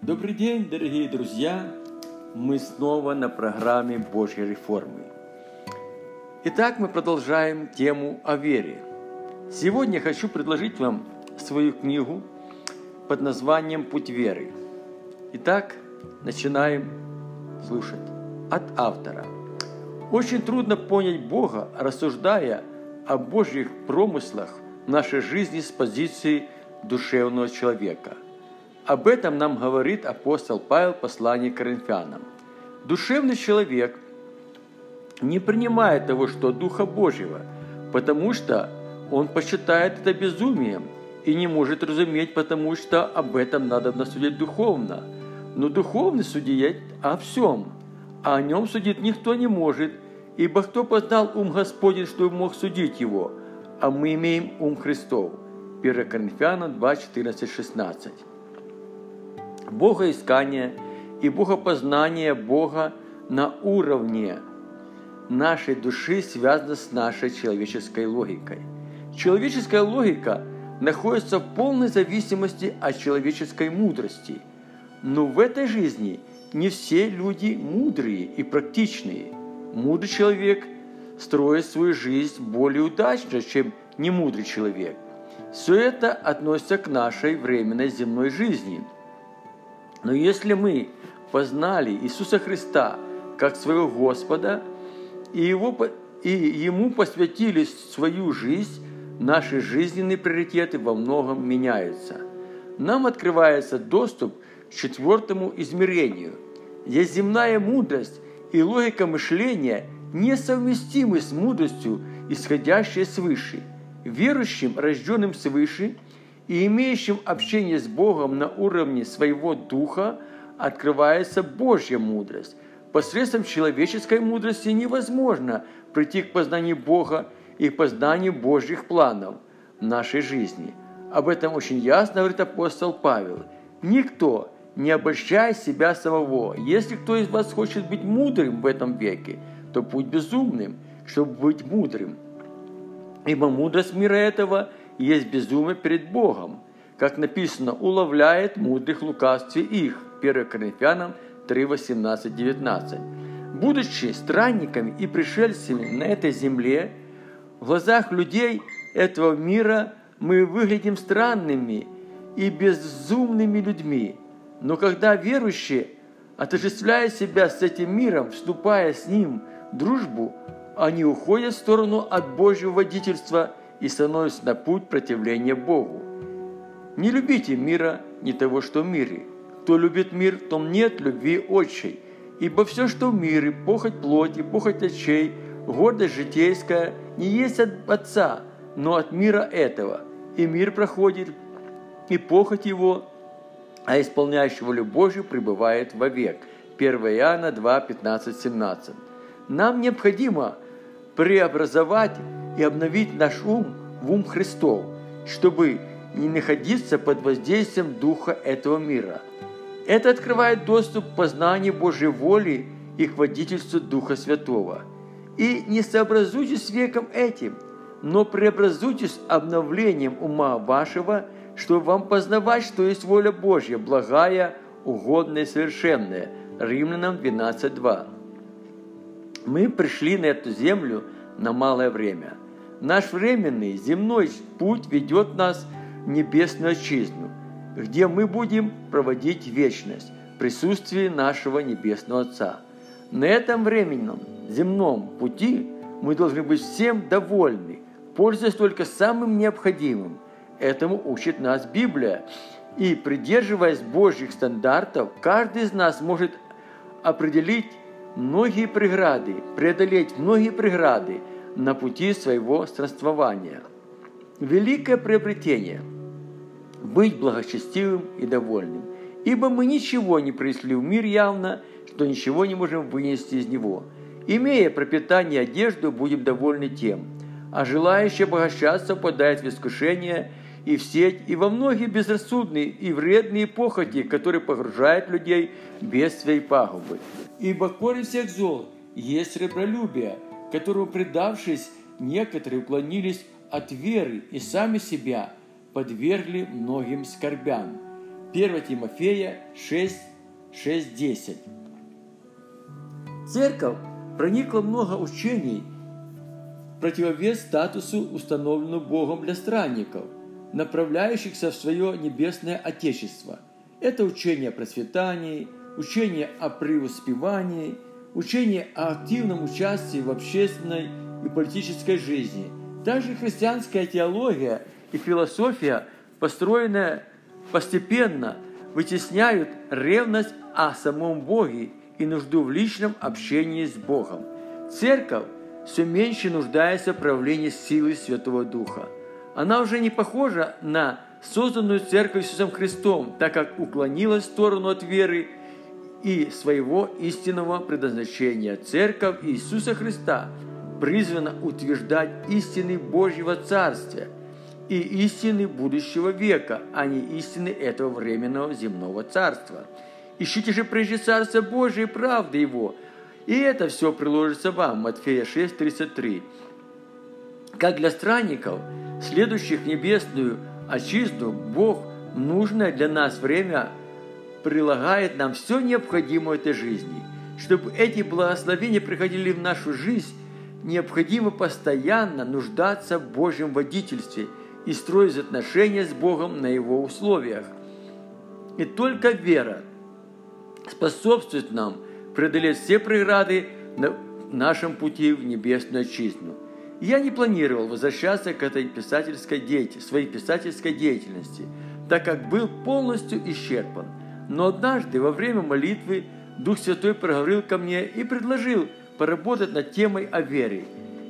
Добрый день, дорогие друзья! Мы снова на программе Божьей реформы. Итак, мы продолжаем тему о вере. Сегодня хочу предложить вам свою книгу под названием «Путь веры». Итак, начинаем слушать. От автора. Очень трудно понять Бога, рассуждая о Божьих промыслах в нашей жизни с позиции душевного человека. Об этом нам говорит апостол Павел в послании к Коринфянам. Душевный человек не принимает того, что Духа Божьего, потому что он посчитает это безумием и не может разуметь, потому что об этом надо судить духовно. Но духовный судит о всем, а о нем судить никто не может, ибо кто познал ум Господень, что мог судить его, а мы имеем ум Христов. 1 Коринфянам 2, 14, 16. Богоискание и богопознание Бога на уровне нашей души связано с нашей человеческой логикой. Человеческая логика находится в полной зависимости от человеческой мудрости. Но в этой жизни не все люди мудрые и практичные. Мудрый человек строит свою жизнь более удачно, чем немудрый человек. Все это относится к нашей временной земной жизни. Но если мы познали Иисуса Христа как своего Господа и, его, и Ему посвятили свою жизнь, наши жизненные приоритеты во многом меняются. Нам открывается доступ к четвертому измерению. Есть земная мудрость и логика мышления несовместимы с мудростью, исходящей свыше. Верующим, рожденным свыше и имеющим общение с Богом на уровне своего духа, открывается Божья мудрость. Посредством человеческой мудрости невозможно прийти к познанию Бога и познанию Божьих планов в нашей жизни. Об этом очень ясно говорит апостол Павел. Никто не обольщай себя самого. Если кто из вас хочет быть мудрым в этом веке, то будь безумным, чтобы быть мудрым. Ибо мудрость мира этого есть безумие перед Богом. Как написано, уловляет мудрых лукавстве их. 1 Коринфянам 3, 18, 19. Будучи странниками и пришельцами на этой земле, в глазах людей этого мира мы выглядим странными и безумными людьми – но когда верующие, отождествляя себя с этим миром, вступая с ним в дружбу, они уходят в сторону от Божьего водительства и становятся на путь противления Богу. Не любите мира, не того, что в мире. Кто любит мир, том нет любви отчей. Ибо все, что в мире, похоть плоти, похоть очей, гордость житейская, не есть от Отца, но от мира этого. И мир проходит, и похоть его, а исполняющий волю Божью пребывает вовек. 1 Иоанна 2, 15, 17. Нам необходимо преобразовать и обновить наш ум в ум Христов, чтобы не находиться под воздействием духа этого мира. Это открывает доступ к познанию Божьей воли и к водительству Духа Святого. И не сообразуйтесь с веком этим, но преобразуйтесь обновлением ума вашего – чтобы вам познавать, что есть воля Божья, благая, угодная и совершенная. Римлянам 12.2. Мы пришли на эту землю на малое время. Наш временный земной путь ведет нас в небесную отчизну, где мы будем проводить вечность в присутствии нашего Небесного Отца. На этом временном земном пути мы должны быть всем довольны, пользуясь только самым необходимым – Этому учит нас Библия. И придерживаясь Божьих стандартов, каждый из нас может определить многие преграды, преодолеть многие преграды на пути своего странствования. Великое приобретение – быть благочестивым и довольным, ибо мы ничего не принесли в мир явно, что ничего не можем вынести из него. Имея пропитание и одежду, будем довольны тем, а желающий обогащаться попадает в искушение – и в сеть, и во многие безрассудные и вредные похоти, которые погружают людей без своей пагубы. Ибо корень всех зол есть ребролюбие, которого предавшись, некоторые уклонились от веры и сами себя подвергли многим скорбям. 1 Тимофея 6, 6, 10. Церковь проникла много учений, противовес статусу, установленному Богом для странников, направляющихся в свое небесное Отечество. Это учение о процветании, учение о преуспевании, учение о активном участии в общественной и политической жизни. Также христианская теология и философия, построенная постепенно, вытесняют ревность о самом Боге и нужду в личном общении с Богом. Церковь все меньше нуждается в правлении силы Святого Духа. Она уже не похожа на созданную Церковь Иисусом Христом, так как уклонилась в сторону от веры и своего истинного предназначения. Церковь Иисуса Христа призвана утверждать истины Божьего Царствия и истины будущего века, а не истины этого временного земного царства. Ищите же прежде Царство Божие и правды Его, и это все приложится вам. Матфея 6, 33. Как для странников, следующих небесную отчизну, Бог нужное для нас время прилагает нам все необходимое этой жизни. Чтобы эти благословения приходили в нашу жизнь, необходимо постоянно нуждаться в Божьем водительстве и строить отношения с Богом на Его условиях. И только вера способствует нам преодолеть все преграды на нашем пути в небесную отчизну. Я не планировал возвращаться к этой писательской деятельности, своей писательской деятельности, так как был полностью исчерпан – но однажды во время молитвы Дух Святой проговорил ко мне и предложил поработать над темой о вере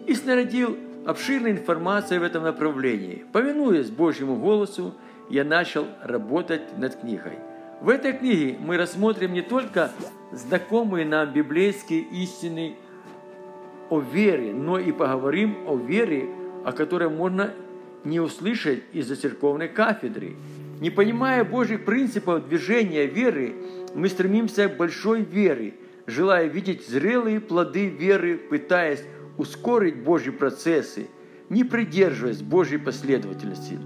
и снарядил обширной информацией в этом направлении. Повинуясь Божьему голосу, я начал работать над книгой. В этой книге мы рассмотрим не только знакомые нам библейские истины о вере, но и поговорим о вере, о которой можно не услышать из-за церковной кафедры – не понимая Божьих принципов движения веры, мы стремимся к большой вере, желая видеть зрелые плоды веры, пытаясь ускорить Божьи процессы, не придерживаясь Божьей последовательности.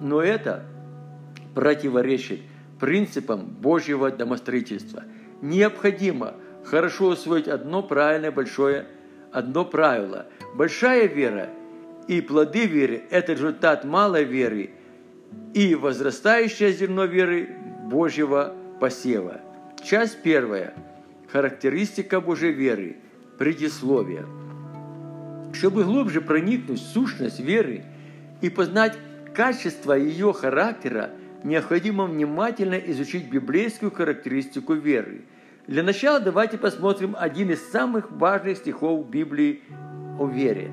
Но это противоречит принципам Божьего домостроительства. Необходимо хорошо усвоить одно правильное большое, одно правило. Большая вера и плоды веры – это результат малой веры – и возрастающее зерно веры Божьего посева. Часть первая. Характеристика Божьей веры. Предисловие. Чтобы глубже проникнуть в сущность веры и познать качество ее характера, необходимо внимательно изучить библейскую характеристику веры. Для начала давайте посмотрим один из самых важных стихов Библии о вере.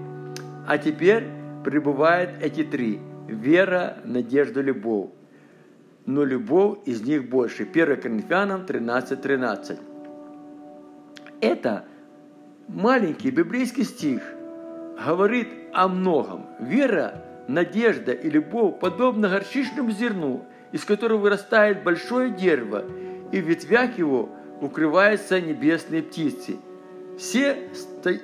А теперь пребывают эти три – вера, надежда, любовь. Но любовь из них больше. 1 Коринфянам 13.13. 13. Это маленький библейский стих говорит о многом. Вера, надежда и любовь подобны горчичному зерну, из которого вырастает большое дерево, и в ветвях его укрываются небесные птицы. Все,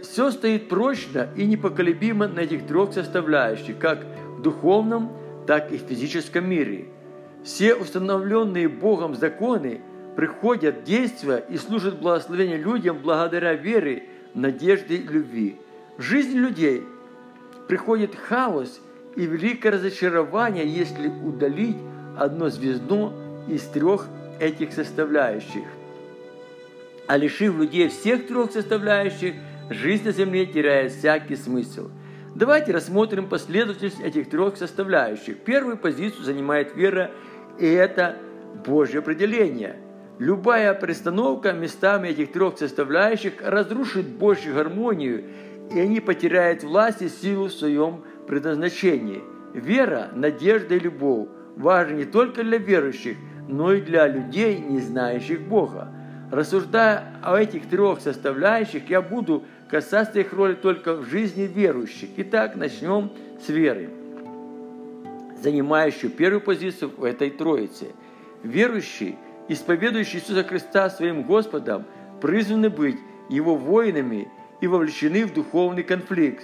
все стоит прочно и непоколебимо на этих трех составляющих, как духовном, так и в физическом мире. Все установленные Богом законы приходят в действие и служат благословению людям благодаря вере, надежде и любви. В жизни людей приходит хаос и великое разочарование, если удалить одно звездно из трех этих составляющих. А лишив людей всех трех составляющих, жизнь на земле теряет всякий смысл – Давайте рассмотрим последовательность этих трех составляющих. Первую позицию занимает вера, и это Божье определение. Любая пристановка местами этих трех составляющих разрушит Божью гармонию, и они потеряют власть и силу в своем предназначении. Вера, надежда и любовь важны не только для верующих, но и для людей, не знающих Бога. Рассуждая о этих трех составляющих, я буду касаться их роли только в жизни верующих. Итак, начнем с веры, занимающую первую позицию в этой троице. Верующие, исповедующие Иисуса Христа своим Господом, призваны быть Его воинами и вовлечены в духовный конфликт.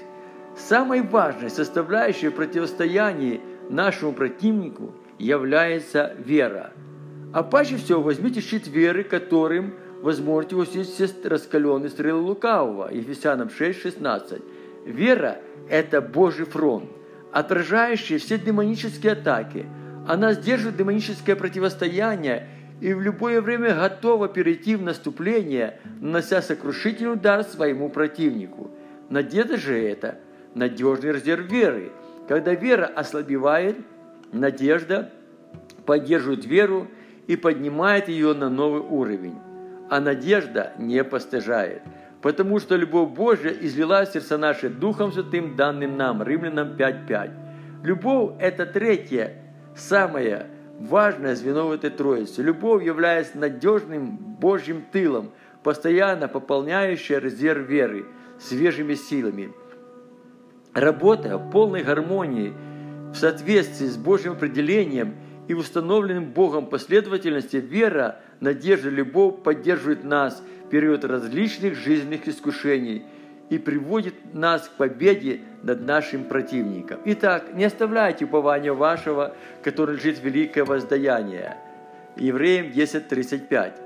Самой важной составляющей противостояния нашему противнику является вера. А паче всего возьмите щит веры, которым возможете усилить все раскаленные стрелы лукавого. Ефесянам 6, 16. Вера – это Божий фронт, отражающий все демонические атаки. Она сдерживает демоническое противостояние и в любое время готова перейти в наступление, нанося сокрушительный удар своему противнику. Надежда же это надежный резерв веры. Когда вера ослабевает, надежда поддерживает веру и поднимает ее на новый уровень. А надежда не постыжает, потому что любовь Божья излилась сердца наши Духом Святым, данным нам, Римлянам 5.5. Любовь – это третье, самое важное звено в этой троице. Любовь является надежным Божьим тылом, постоянно пополняющая резерв веры свежими силами. Работая в полной гармонии, в соответствии с Божьим определением и установленным Богом последовательности, вера, надежда, любовь поддерживает нас в период различных жизненных искушений и приводит нас к победе над нашим противником. Итак, не оставляйте упования вашего, которое лежит великое воздаяние. Евреям 10.35.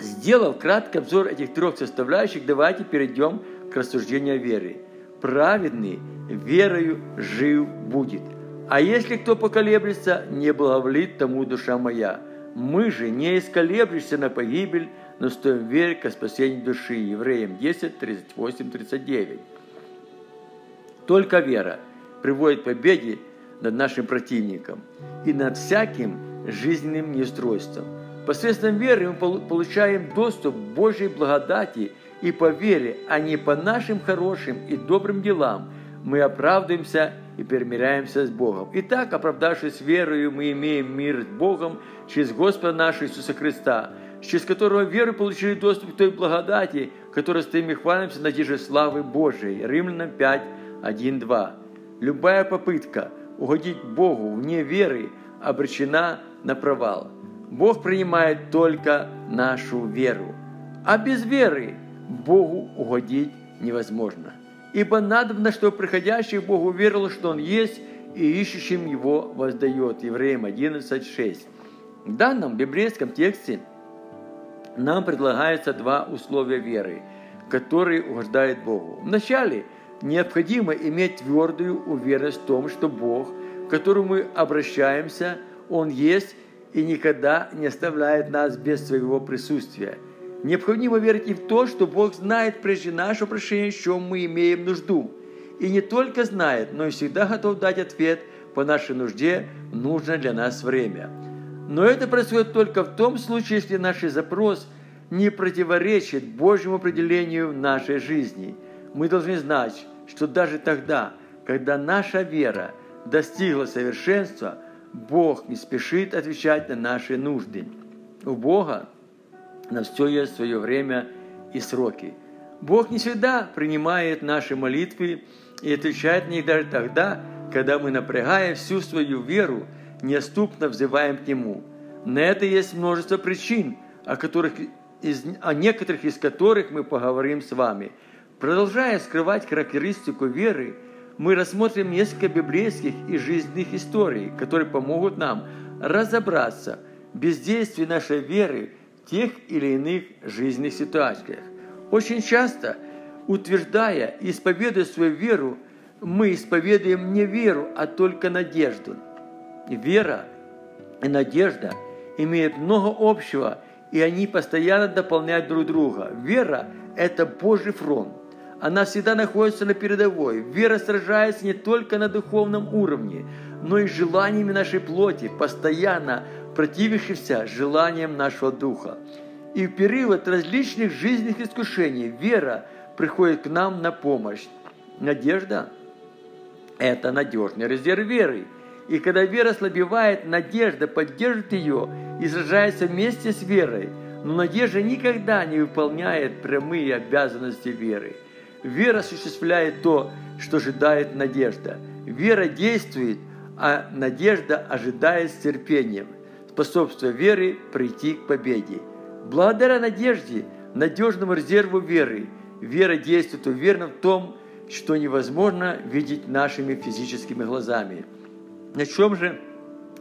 Сделав краткий обзор этих трех составляющих, давайте перейдем к рассуждению веры. Праведный верою жив будет. А если кто поколеблется, не благоволит тому душа моя. Мы же не исколеблешься на погибель, но стоим вере ко спасению души. Евреям 10, 38, 39. Только вера приводит к победе над нашим противником и над всяким жизненным неустройством. Посредством веры мы получаем доступ к Божьей благодати и по вере, а не по нашим хорошим и добрым делам, мы оправдываемся и перемиряемся с Богом. Итак, оправдавшись верою, мы имеем мир с Богом через Господа нашего Иисуса Христа, через которого веру получили доступ к той благодати, которой стоим и хвалимся надеждой славы Божией. Римлянам 5, 1, 2. Любая попытка угодить Богу вне веры обречена на провал. Бог принимает только нашу веру. А без веры Богу угодить невозможно. Ибо надобно, чтобы приходящий к Богу верил, что Он есть, и ищущим Его воздает. Евреям 11.6. В данном библейском тексте нам предлагается два условия веры, которые угождают Богу. Вначале необходимо иметь твердую уверенность в том, что Бог, к которому мы обращаемся, Он есть и никогда не оставляет нас без своего присутствия – Необходимо верить и в то, что Бог знает прежде нашего прощения, в чем мы имеем нужду. И не только знает, но и всегда готов дать ответ по нашей нужде в нужное для нас время. Но это происходит только в том случае, если наш запрос не противоречит Божьему определению нашей жизни. Мы должны знать, что даже тогда, когда наша вера достигла совершенства, Бог не спешит отвечать на наши нужды. У Бога на все есть свое время и сроки. Бог не всегда принимает наши молитвы и отвечает на них даже тогда, когда мы, напрягая всю свою веру, неоступно взываем к Нему. На это есть множество причин, о, которых, из, о некоторых из которых мы поговорим с вами. Продолжая скрывать характеристику веры, мы рассмотрим несколько библейских и жизненных историй, которые помогут нам разобраться в бездействии нашей веры – тех или иных жизненных ситуациях. Очень часто, утверждая и исповедуя свою веру, мы исповедуем не веру, а только надежду. Вера и надежда имеют много общего, и они постоянно дополняют друг друга. Вера – это Божий фронт. Она всегда находится на передовой. Вера сражается не только на духовном уровне, но и желаниями нашей плоти, постоянно противившихся желаниям нашего духа. И в период различных жизненных искушений вера приходит к нам на помощь. Надежда – это надежный резерв веры. И когда вера ослабевает, надежда поддержит ее и сражается вместе с верой. Но надежда никогда не выполняет прямые обязанности веры. Вера осуществляет то, что ожидает надежда. Вера действует, а надежда ожидает с терпением – способствуя вере прийти к победе. Благодаря надежде, надежному резерву веры, вера действует уверенно в том, что невозможно видеть нашими физическими глазами. На чем же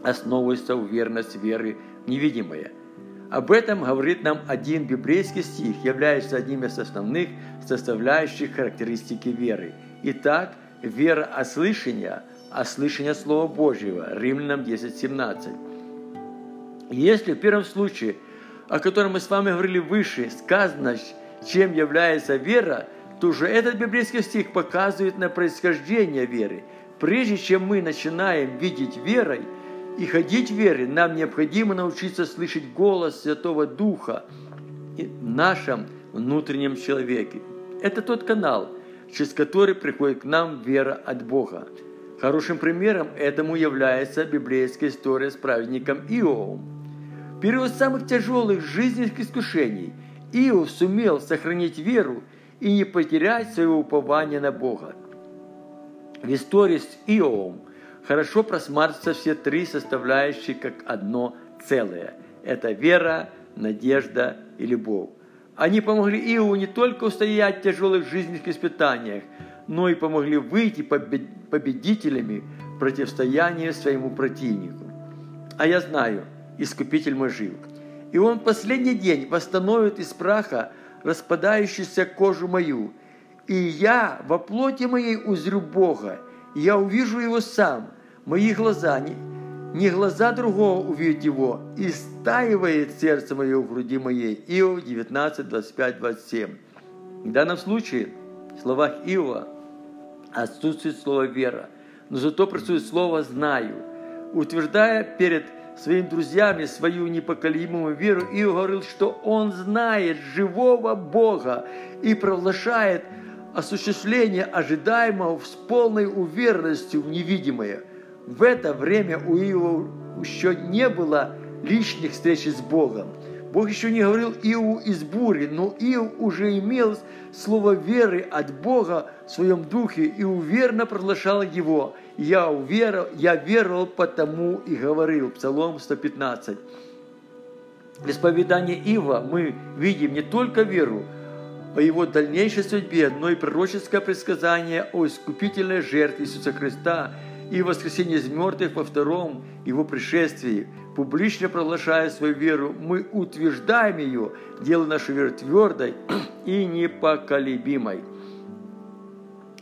основывается уверенность веры в невидимое. Об этом говорит нам один библейский стих, является одним из основных составляющих характеристики веры. Итак, вера от слышания Слова Божьего. Римлянам 10.17. Если в первом случае, о котором мы с вами говорили выше, сказано, чем является вера, то уже этот библейский стих показывает на происхождение веры. Прежде чем мы начинаем видеть верой и ходить верой, нам необходимо научиться слышать голос Святого Духа в нашем внутреннем человеке. Это тот канал, через который приходит к нам вера от Бога. Хорошим примером этому является библейская история с праведником Иовом. Период самых тяжелых жизненных искушений Иов сумел сохранить веру и не потерять своего упования на Бога. В истории с Иовом хорошо просматриваются все три составляющие как одно целое. Это вера, надежда и любовь. Они помогли Иову не только устоять в тяжелых жизненных испытаниях, но и помогли выйти победителями противостоянии своему противнику. А я знаю, Искупитель мой жив. И он последний день восстановит из праха распадающуюся кожу мою, и я во плоти моей узрю Бога, и я увижу Его сам, мои глаза, не, не глаза другого увидят Его, и стаивает сердце мое в груди моей. Иов 19, 25, 27. В данном случае в словах Иова отсутствует слово «вера», но зато присутствует слово «знаю», утверждая перед своими друзьями свою непоколебимую веру, Иов говорил, что он знает живого Бога и провозглашает осуществление ожидаемого с полной уверенностью в невидимое. В это время у Иова еще не было личных встреч с Богом. Бог еще не говорил Иову из бури, но Иов уже имел слово веры от Бога в своем духе и уверенно проглашал его. Я, уверовал, я веровал потому и говорил. Псалом 115. В исповедании Ива мы видим не только веру, о его дальнейшей судьбе, но и пророческое предсказание о искупительной жертве Иисуса Христа и воскресении из мертвых во втором его пришествии. Публично проглашая свою веру, мы утверждаем ее, делая нашу веру твердой и непоколебимой.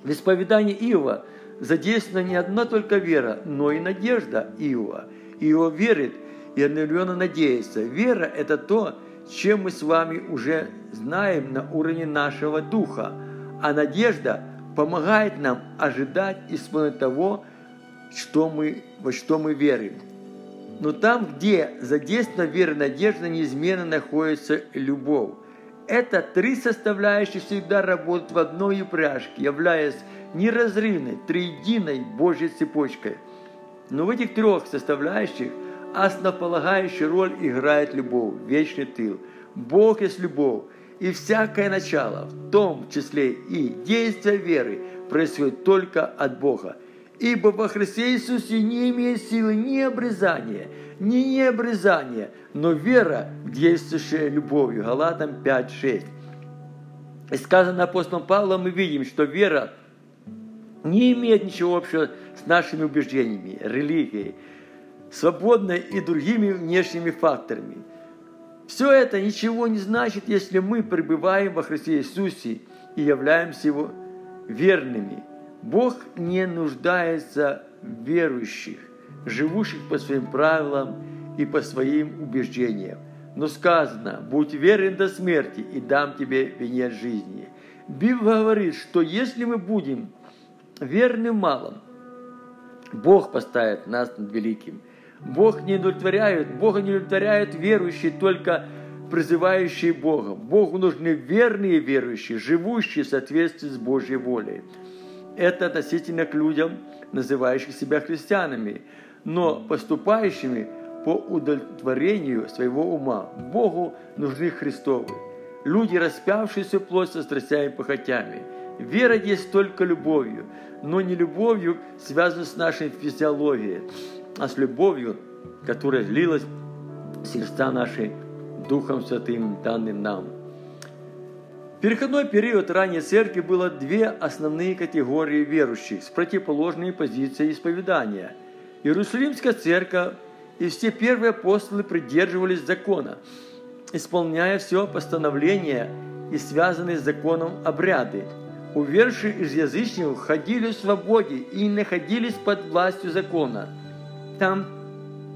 В исповедании Иова задействована не одна только вера, но и надежда Иова. Иова верит и одновременно надеется. Вера – это то, чем мы с вами уже знаем на уровне нашего духа. А надежда помогает нам ожидать исполнения того, что мы, во что мы верим. Но там, где задействована вера и надежда, неизменно находится любовь. Это три составляющие всегда работают в одной упряжке, являясь неразрывной, триединой Божьей цепочкой. Но в этих трех составляющих – основополагающую роль играет любовь, вечный тыл. Бог есть любовь, и всякое начало, в том числе и действие веры, происходит только от Бога. Ибо во Христе Иисусе не имеет силы ни обрезания, ни необрезания, но вера, действующая любовью. Галатам 5, 6. И сказано апостолом Павлом, мы видим, что вера не имеет ничего общего с нашими убеждениями, религией, свободной и другими внешними факторами. Все это ничего не значит, если мы пребываем во Христе Иисусе и являемся Его верными. Бог не нуждается в верующих, живущих по своим правилам и по своим убеждениям. Но сказано, будь верен до смерти, и дам тебе венец жизни. Библия говорит, что если мы будем верны в малом, Бог поставит нас над великим. Бог не удовлетворяет, Бога не удовлетворяют верующие, только призывающие Бога. Богу нужны верные верующие, живущие в соответствии с Божьей волей. Это относительно к людям, называющих себя христианами, но поступающими по удовлетворению своего ума. Богу нужны Христовы. Люди, распявшиеся плоть со страстями и похотями. Вера есть только любовью, но не любовью, связанной с нашей физиологией, а с любовью, которая лилась сердца наши Духом Святым, данным нам. Переходной период ранней церкви было две основные категории верующих с противоположной позицией исповедания. Иерусалимская церковь и все первые апостолы придерживались закона, исполняя все постановления и связанные с законом обряды. Увершие из язычников ходили в свободе и находились под властью закона. Там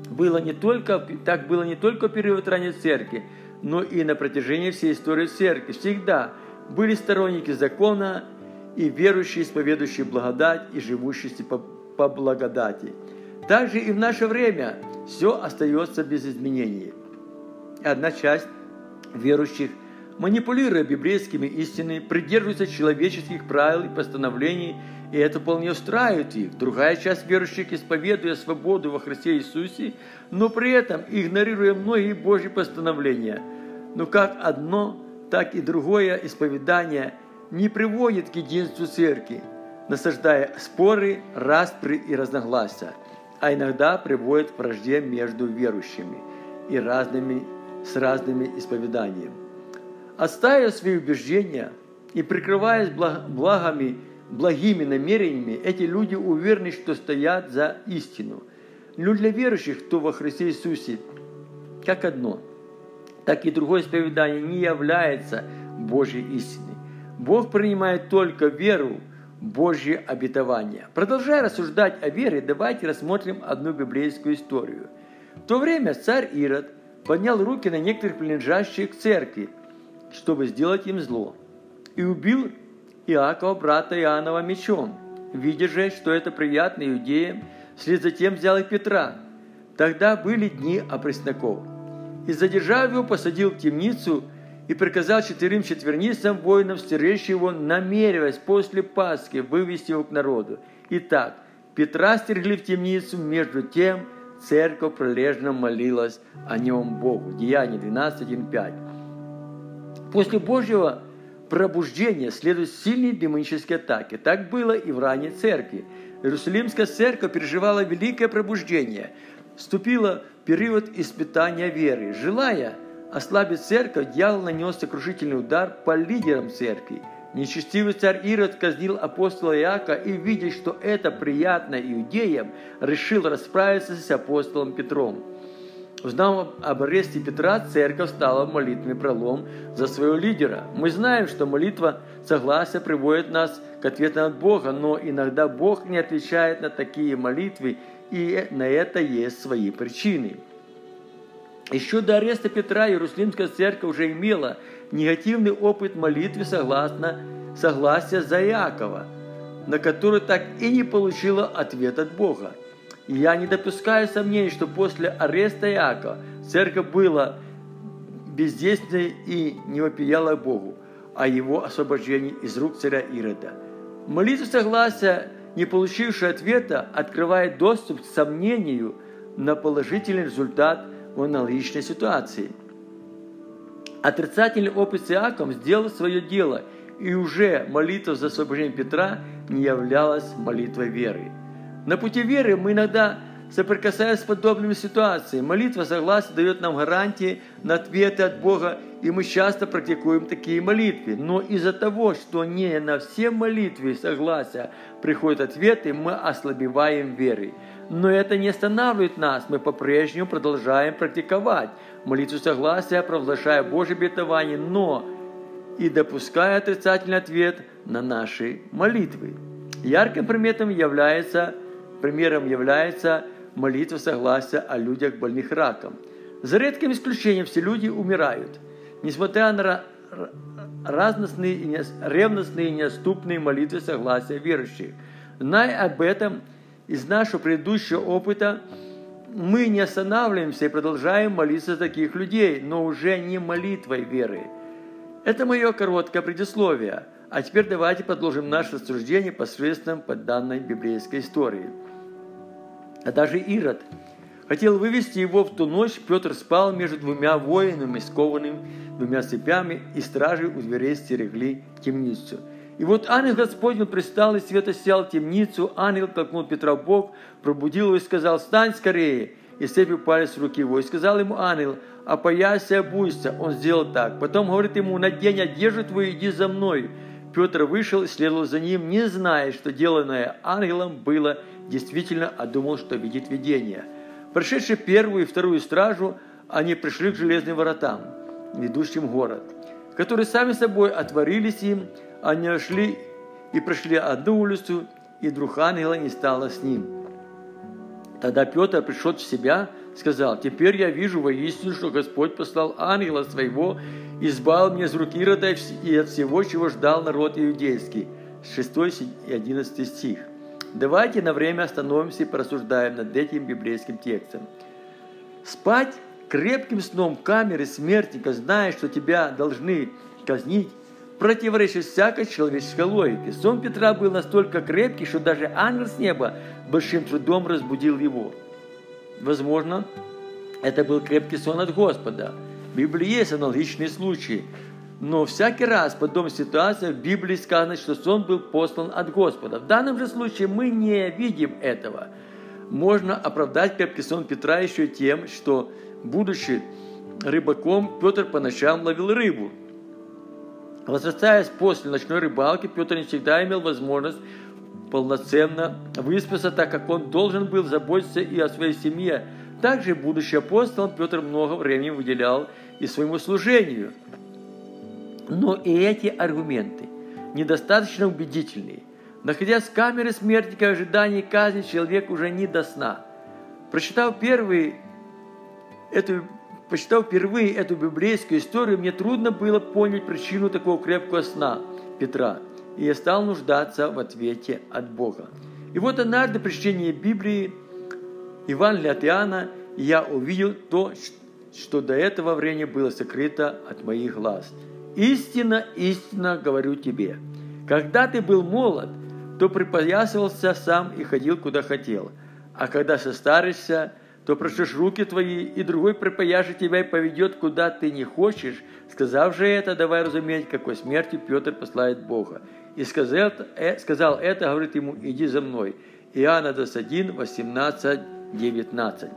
было не только, так было не только в период ранней церкви, но и на протяжении всей истории церкви. Всегда были сторонники закона и верующие, исповедующие благодать и живущие по, по благодати. Также и в наше время все остается без изменений. Одна часть верующих, манипулируя библейскими истинами, придерживается человеческих правил и постановлений, и это вполне устраивает их. Другая часть верующих, исповедуя свободу во Христе Иисусе, но при этом игнорируя многие Божьи постановления. Но как одно, так и другое исповедание не приводит к единству церкви, насаждая споры, распри и разногласия а иногда приводит к вражде между верующими и разными, с разными исповеданиями. Отстаивая свои убеждения и прикрываясь благами, благими намерениями, эти люди уверены, что стоят за истину. Но для верующих, кто во Христе Иисусе, как одно, так и другое исповедание не является Божьей истиной. Бог принимает только веру, Божье обетование. Продолжая рассуждать о вере, давайте рассмотрим одну библейскую историю. В то время царь Ирод поднял руки на некоторых принадлежащих к церкви, чтобы сделать им зло, и убил Иакова, брата Иоаннова, мечом. Видя же, что это приятно иудеям, вслед за тем взял и Петра. Тогда были дни опресноков. И, задержав его, посадил в темницу и приказал четырем четверницам воинам стеречь его, намереваясь после Пасхи вывести его к народу. Итак, Петра стерегли в темницу, между тем церковь прилежно молилась о нем Богу. Деяние 12.1.5. После Божьего пробуждения следуют сильные демонические атаки. Так было и в ранней церкви. Иерусалимская церковь переживала великое пробуждение, вступила период испытания веры, желая – ослабить церковь, дьявол нанес сокрушительный удар по лидерам церкви. Нечестивый царь Ирод казнил апостола Иака и, видя, что это приятно иудеям, решил расправиться с апостолом Петром. Узнав об аресте Петра, церковь стала в молитвенный пролом за своего лидера. Мы знаем, что молитва согласия приводит нас к ответу от Бога, но иногда Бог не отвечает на такие молитвы, и на это есть свои причины. Еще до ареста Петра Иерусалимская церковь уже имела негативный опыт молитвы согласно согласия за Иакова, на который так и не получила ответ от Бога. И я не допускаю сомнений, что после ареста Иакова церковь была бездейственной и не вопияла Богу о его освобождении из рук царя Ирода. Молитва согласия, не получившая ответа, открывает доступ к сомнению на положительный результат в аналогичной ситуации. Отрицательный опыт с Иаком сделал свое дело, и уже молитва за освобождение Петра не являлась молитвой веры. На пути веры мы иногда соприкасаясь с подобными ситуациями. Молитва согласия дает нам гарантии на ответы от Бога, и мы часто практикуем такие молитвы. Но из-за того, что не на все молитвы согласия приходят ответы, мы ослабеваем верой. Но это не останавливает нас, мы по-прежнему продолжаем практиковать молитву согласия, провозглашая Божье обетование, но и допуская отрицательный ответ на наши молитвы. Ярким примером является, примером является молитва согласия о людях больных раком. За редким исключением все люди умирают, несмотря на разностные и ревностные и неоступные молитвы согласия верующих. Зная об этом, из нашего предыдущего опыта мы не останавливаемся и продолжаем молиться за таких людей, но уже не молитвой веры. Это мое короткое предисловие. А теперь давайте продолжим наше рассуждение посредством под данной библейской истории. А даже Ирод хотел вывести его в ту ночь. Петр спал между двумя воинами, скованными двумя цепями, и стражи у дверей стерегли темницу – и вот ангел Господень пристал, и света сел в темницу. Ангел толкнул Петра в бок, пробудил его и сказал, «Встань скорее!» И цепи упали с руки его. И сказал ему ангел, «Опояйся, обуйся». Он сделал так. Потом говорит ему, «Надень одежду твою, иди за мной». Петр вышел и следовал за ним, не зная, что деланное ангелом было действительно, а думал, что видит видение. Прошедшие первую и вторую стражу, они пришли к железным воротам, ведущим город, которые сами собой отворились им, они шли и прошли одну улицу, и друг ангела не стало с ним. Тогда Петр, пришел в себя, сказал, «Теперь я вижу воистину, что Господь послал ангела своего, избавил меня из руки Ирода и от всего, чего ждал народ иудейский». 6 и 11 стих. Давайте на время остановимся и порассуждаем над этим библейским текстом. Спать крепким сном камеры смертника, зная, что тебя должны казнить, противоречит всякой человеческой логике. Сон Петра был настолько крепкий, что даже ангел с неба большим трудом разбудил его. Возможно, это был крепкий сон от Господа. В Библии есть аналогичные случаи. Но всякий раз в подобной ситуации в Библии сказано, что сон был послан от Господа. В данном же случае мы не видим этого. Можно оправдать крепкий сон Петра еще тем, что, будучи рыбаком, Петр по ночам ловил рыбу. Возвращаясь после ночной рыбалки, Петр не всегда имел возможность полноценно выспаться, так как он должен был заботиться и о своей семье. Также, будучи апостолом, Петр много времени выделял и своему служению – но и эти аргументы недостаточно убедительные. Находясь в камере смертника в ожидании казни, человек уже не до сна. Прочитав первый, эту, прочитав впервые эту библейскую историю, мне трудно было понять причину такого крепкого сна Петра, и я стал нуждаться в ответе от Бога. И вот однажды при чтении Библии, Евангелия от я увидел то, что до этого времени было сокрыто от моих глаз – Истинно, истинно говорю тебе, когда ты был молод, то припоясывался сам и ходил, куда хотел. А когда состаришься, то прочешь руки твои, и другой припояжет тебя и поведет, куда ты не хочешь. Сказав же это, давай разуметь, какой смертью Петр послает Бога. И сказал, э, сказал это, говорит ему, иди за мной. Иоанна 21, 18, 19.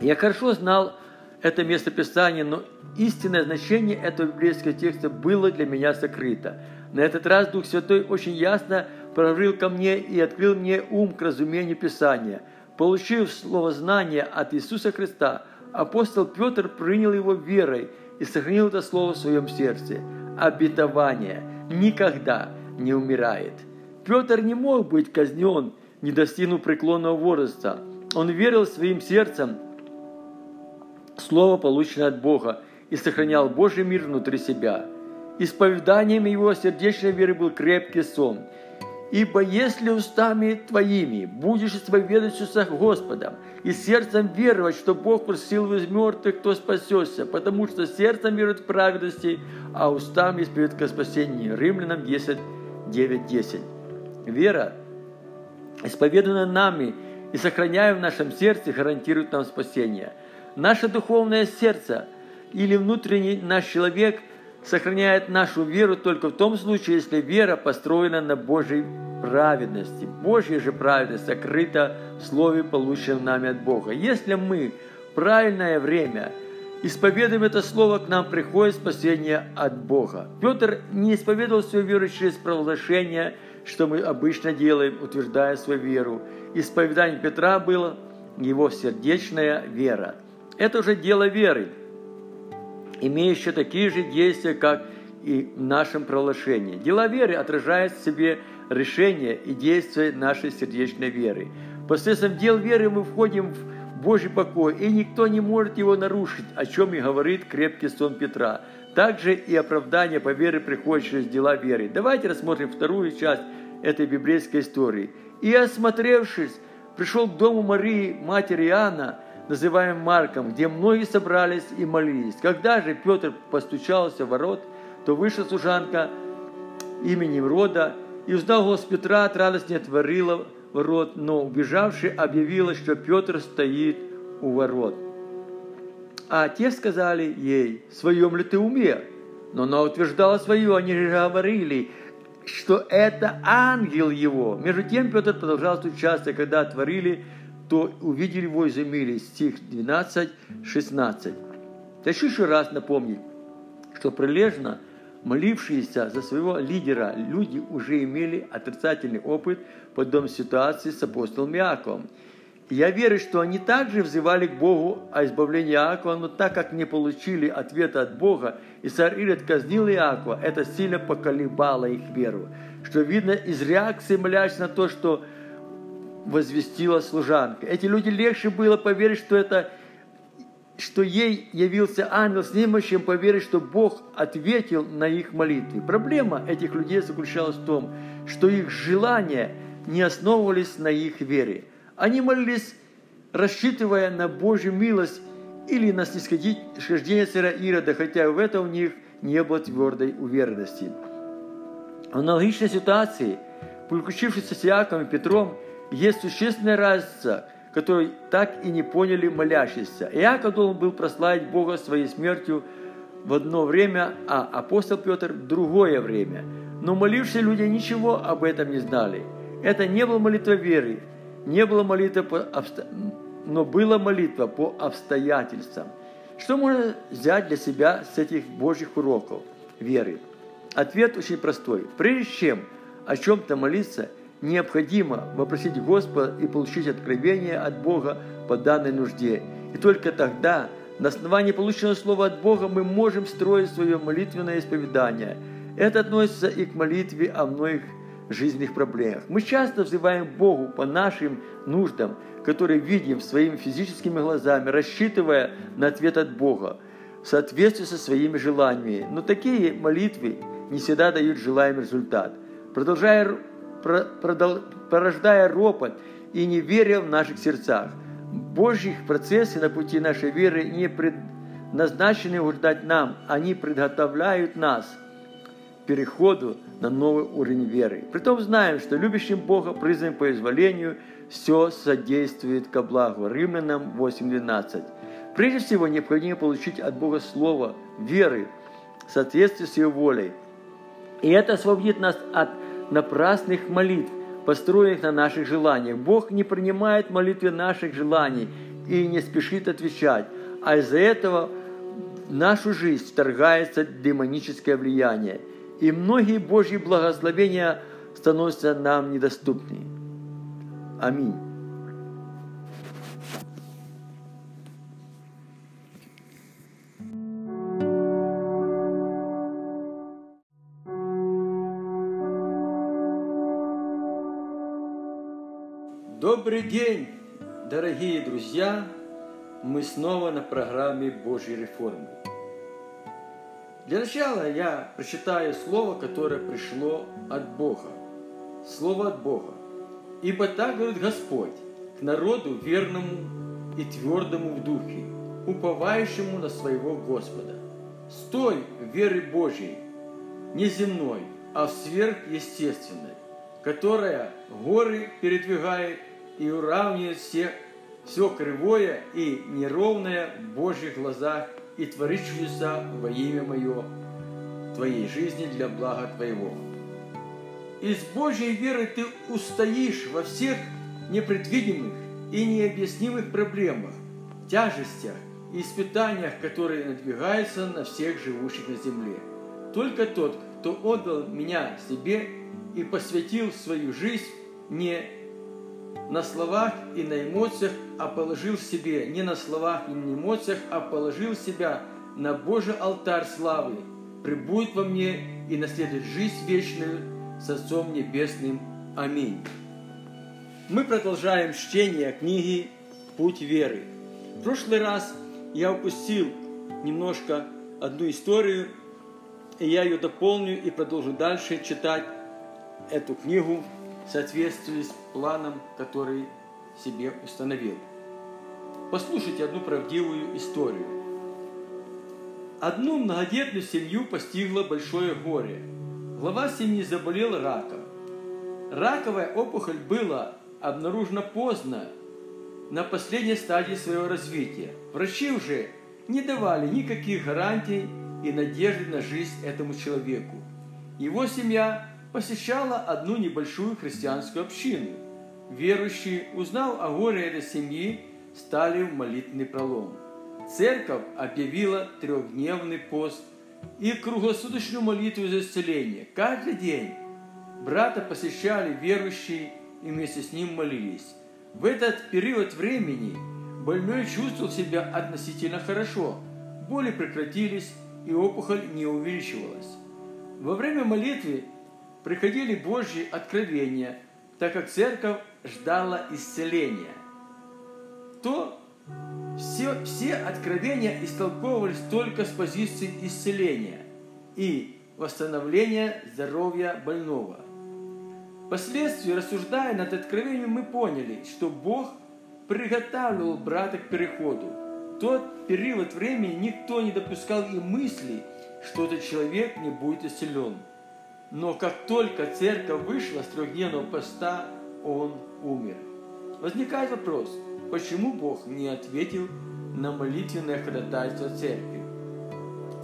Я хорошо знал это местописание, но истинное значение этого библейского текста было для меня сокрыто. На этот раз Дух Святой очень ясно прорыл ко мне и открыл мне ум к разумению Писания. Получив слово знания от Иисуса Христа, апостол Петр принял его верой и сохранил это слово в своем сердце. Обетование никогда не умирает. Петр не мог быть казнен, не достигнув преклонного возраста. Он верил своим сердцем, слово, полученное от Бога, и сохранял Божий мир внутри себя. Исповеданием его сердечной веры был крепкий сон. Ибо если устами твоими будешь исповедовать Иисуса Господом и сердцем веровать, что Бог просил из мертвых, то спасешься, потому что сердцем верует в праведности, а устами исповедует к спасению. Римлянам 10, 9, 10. Вера, исповеданная нами и сохраняя в нашем сердце, гарантирует нам спасение – Наше духовное сердце или внутренний наш человек сохраняет нашу веру только в том случае, если вера построена на Божьей праведности. Божья же праведность сокрыта в Слове, полученном нами от Бога. Если мы в правильное время исповедуем это Слово, к нам приходит спасение от Бога. Петр не исповедовал свою веру через провозглашение, что мы обычно делаем, утверждая свою веру. Исповедание Петра было его сердечная вера. Это уже дело веры, имеющее такие же действия, как и в нашем проглашении. Дело веры отражает в себе решение и действия нашей сердечной веры. Посредством дел веры мы входим в Божий покой, и никто не может его нарушить, о чем и говорит крепкий сон Петра. Также и оправдание по вере приходит через дела веры. Давайте рассмотрим вторую часть этой библейской истории. «И осмотревшись, пришел к дому Марии, матери Иоанна, называем Марком, где многие собрались и молились. Когда же Петр постучался в ворот, то вышла служанка именем рода, и узнал голос Петра, от радости отворила ворот, но убежавший объявила, что Петр стоит у ворот. А те сказали ей, в своем ли ты уме? Но она утверждала свое, они же говорили, что это ангел его. Между тем Петр продолжал стучаться, когда отворили, то увидели его и изумились. Стих 12, 16. Хочу еще раз напомнить, что прилежно молившиеся за своего лидера люди уже имели отрицательный опыт подобной ситуации с апостолом Иаковом. Я верю, что они также взывали к Богу о избавлении Иакова, но так как не получили ответа от Бога, и царь Ирод казнил Иакова, это сильно поколебало их веру. Что видно из реакции молясь на то, что возвестила служанка. Эти люди легче было поверить, что это что ей явился ангел с ним, чем поверить, что Бог ответил на их молитвы. Проблема этих людей заключалась в том, что их желания не основывались на их вере. Они молились, рассчитывая на Божью милость или на снисхождение царя Ирода, хотя в этом у них не было твердой уверенности. В аналогичной ситуации, включившись с Иаковом и Петром, есть существенная разница, которую так и не поняли молящиеся. Иаков должен был прославить Бога своей смертью в одно время, а апостол Петр в другое время. Но молившиеся люди ничего об этом не знали. Это не была молитва веры, не была молитва по обсто... но была молитва по обстоятельствам. Что можно взять для себя с этих Божьих уроков веры? Ответ очень простой. Прежде чем о чем-то молиться – необходимо вопросить Господа и получить откровение от Бога по данной нужде. И только тогда, на основании полученного слова от Бога, мы можем строить свое молитвенное исповедание. Это относится и к молитве о многих жизненных проблемах. Мы часто взываем Богу по нашим нуждам, которые видим своими физическими глазами, рассчитывая на ответ от Бога в соответствии со своими желаниями. Но такие молитвы не всегда дают желаемый результат. Продолжая порождая ропот и неверие в наших сердцах. Божьих процессы на пути нашей веры не предназначены угождать нам, они подготовляют нас к переходу на новый уровень веры. Притом знаем, что любящим Бога, призванным по изволению, все содействует ко благу. Римлянам 8.12. Прежде всего, необходимо получить от Бога слово веры в соответствии с Его волей. И это освободит нас от напрасных молитв, построенных на наших желаниях. Бог не принимает молитвы наших желаний и не спешит отвечать, а из-за этого в нашу жизнь вторгается демоническое влияние, и многие Божьи благословения становятся нам недоступны. Аминь. Добрый день, дорогие друзья! Мы снова на программе Божьей реформы. Для начала я прочитаю слово, которое пришло от Бога. Слово от Бога. «Ибо так говорит Господь к народу верному и твердому в духе, уповающему на своего Господа. Стой в вере Божьей, не земной, а сверхъестественной, которая горы передвигает и уравнивает все, все кривое и неровное в Божьих глазах и творящееся во имя Мое Твоей жизни для блага Твоего. Из Божьей веры ты устоишь во всех непредвидимых и необъяснимых проблемах, тяжестях и испытаниях, которые надвигаются на всех живущих на земле. Только тот, кто отдал меня себе и посвятил свою жизнь не на словах и на эмоциях, а положил себе не на словах и на эмоциях, а положил себя на Божий алтарь славы, прибудет во мне и наследует жизнь вечную с Отцом Небесным. Аминь. Мы продолжаем чтение книги «Путь веры». В прошлый раз я упустил немножко одну историю, и я ее дополню и продолжу дальше читать эту книгу в соответствии с планом, который себе установил. Послушайте одну правдивую историю. Одну многодетную семью постигло большое горе. Глава семьи заболел раком. Раковая опухоль была обнаружена поздно, на последней стадии своего развития. Врачи уже не давали никаких гарантий и надежды на жизнь этому человеку. Его семья посещала одну небольшую христианскую общину. Верующие, узнав о горе этой семьи, стали в молитвенный пролом. Церковь объявила трехдневный пост и круглосуточную молитву за исцеление. Каждый день брата посещали верующие и вместе с ним молились. В этот период времени больной чувствовал себя относительно хорошо, боли прекратились и опухоль не увеличивалась. Во время молитвы приходили Божьи откровения, так как церковь ждала исцеления. То все, все откровения истолковывались только с позиции исцеления и восстановления здоровья больного. Впоследствии, рассуждая над откровением, мы поняли, что Бог приготавливал брата к переходу. В тот период времени никто не допускал и мысли, что этот человек не будет исцелен. Но как только церковь вышла с трехдневного поста, он умер. Возникает вопрос, почему Бог не ответил на молитвенное ходатайство церкви?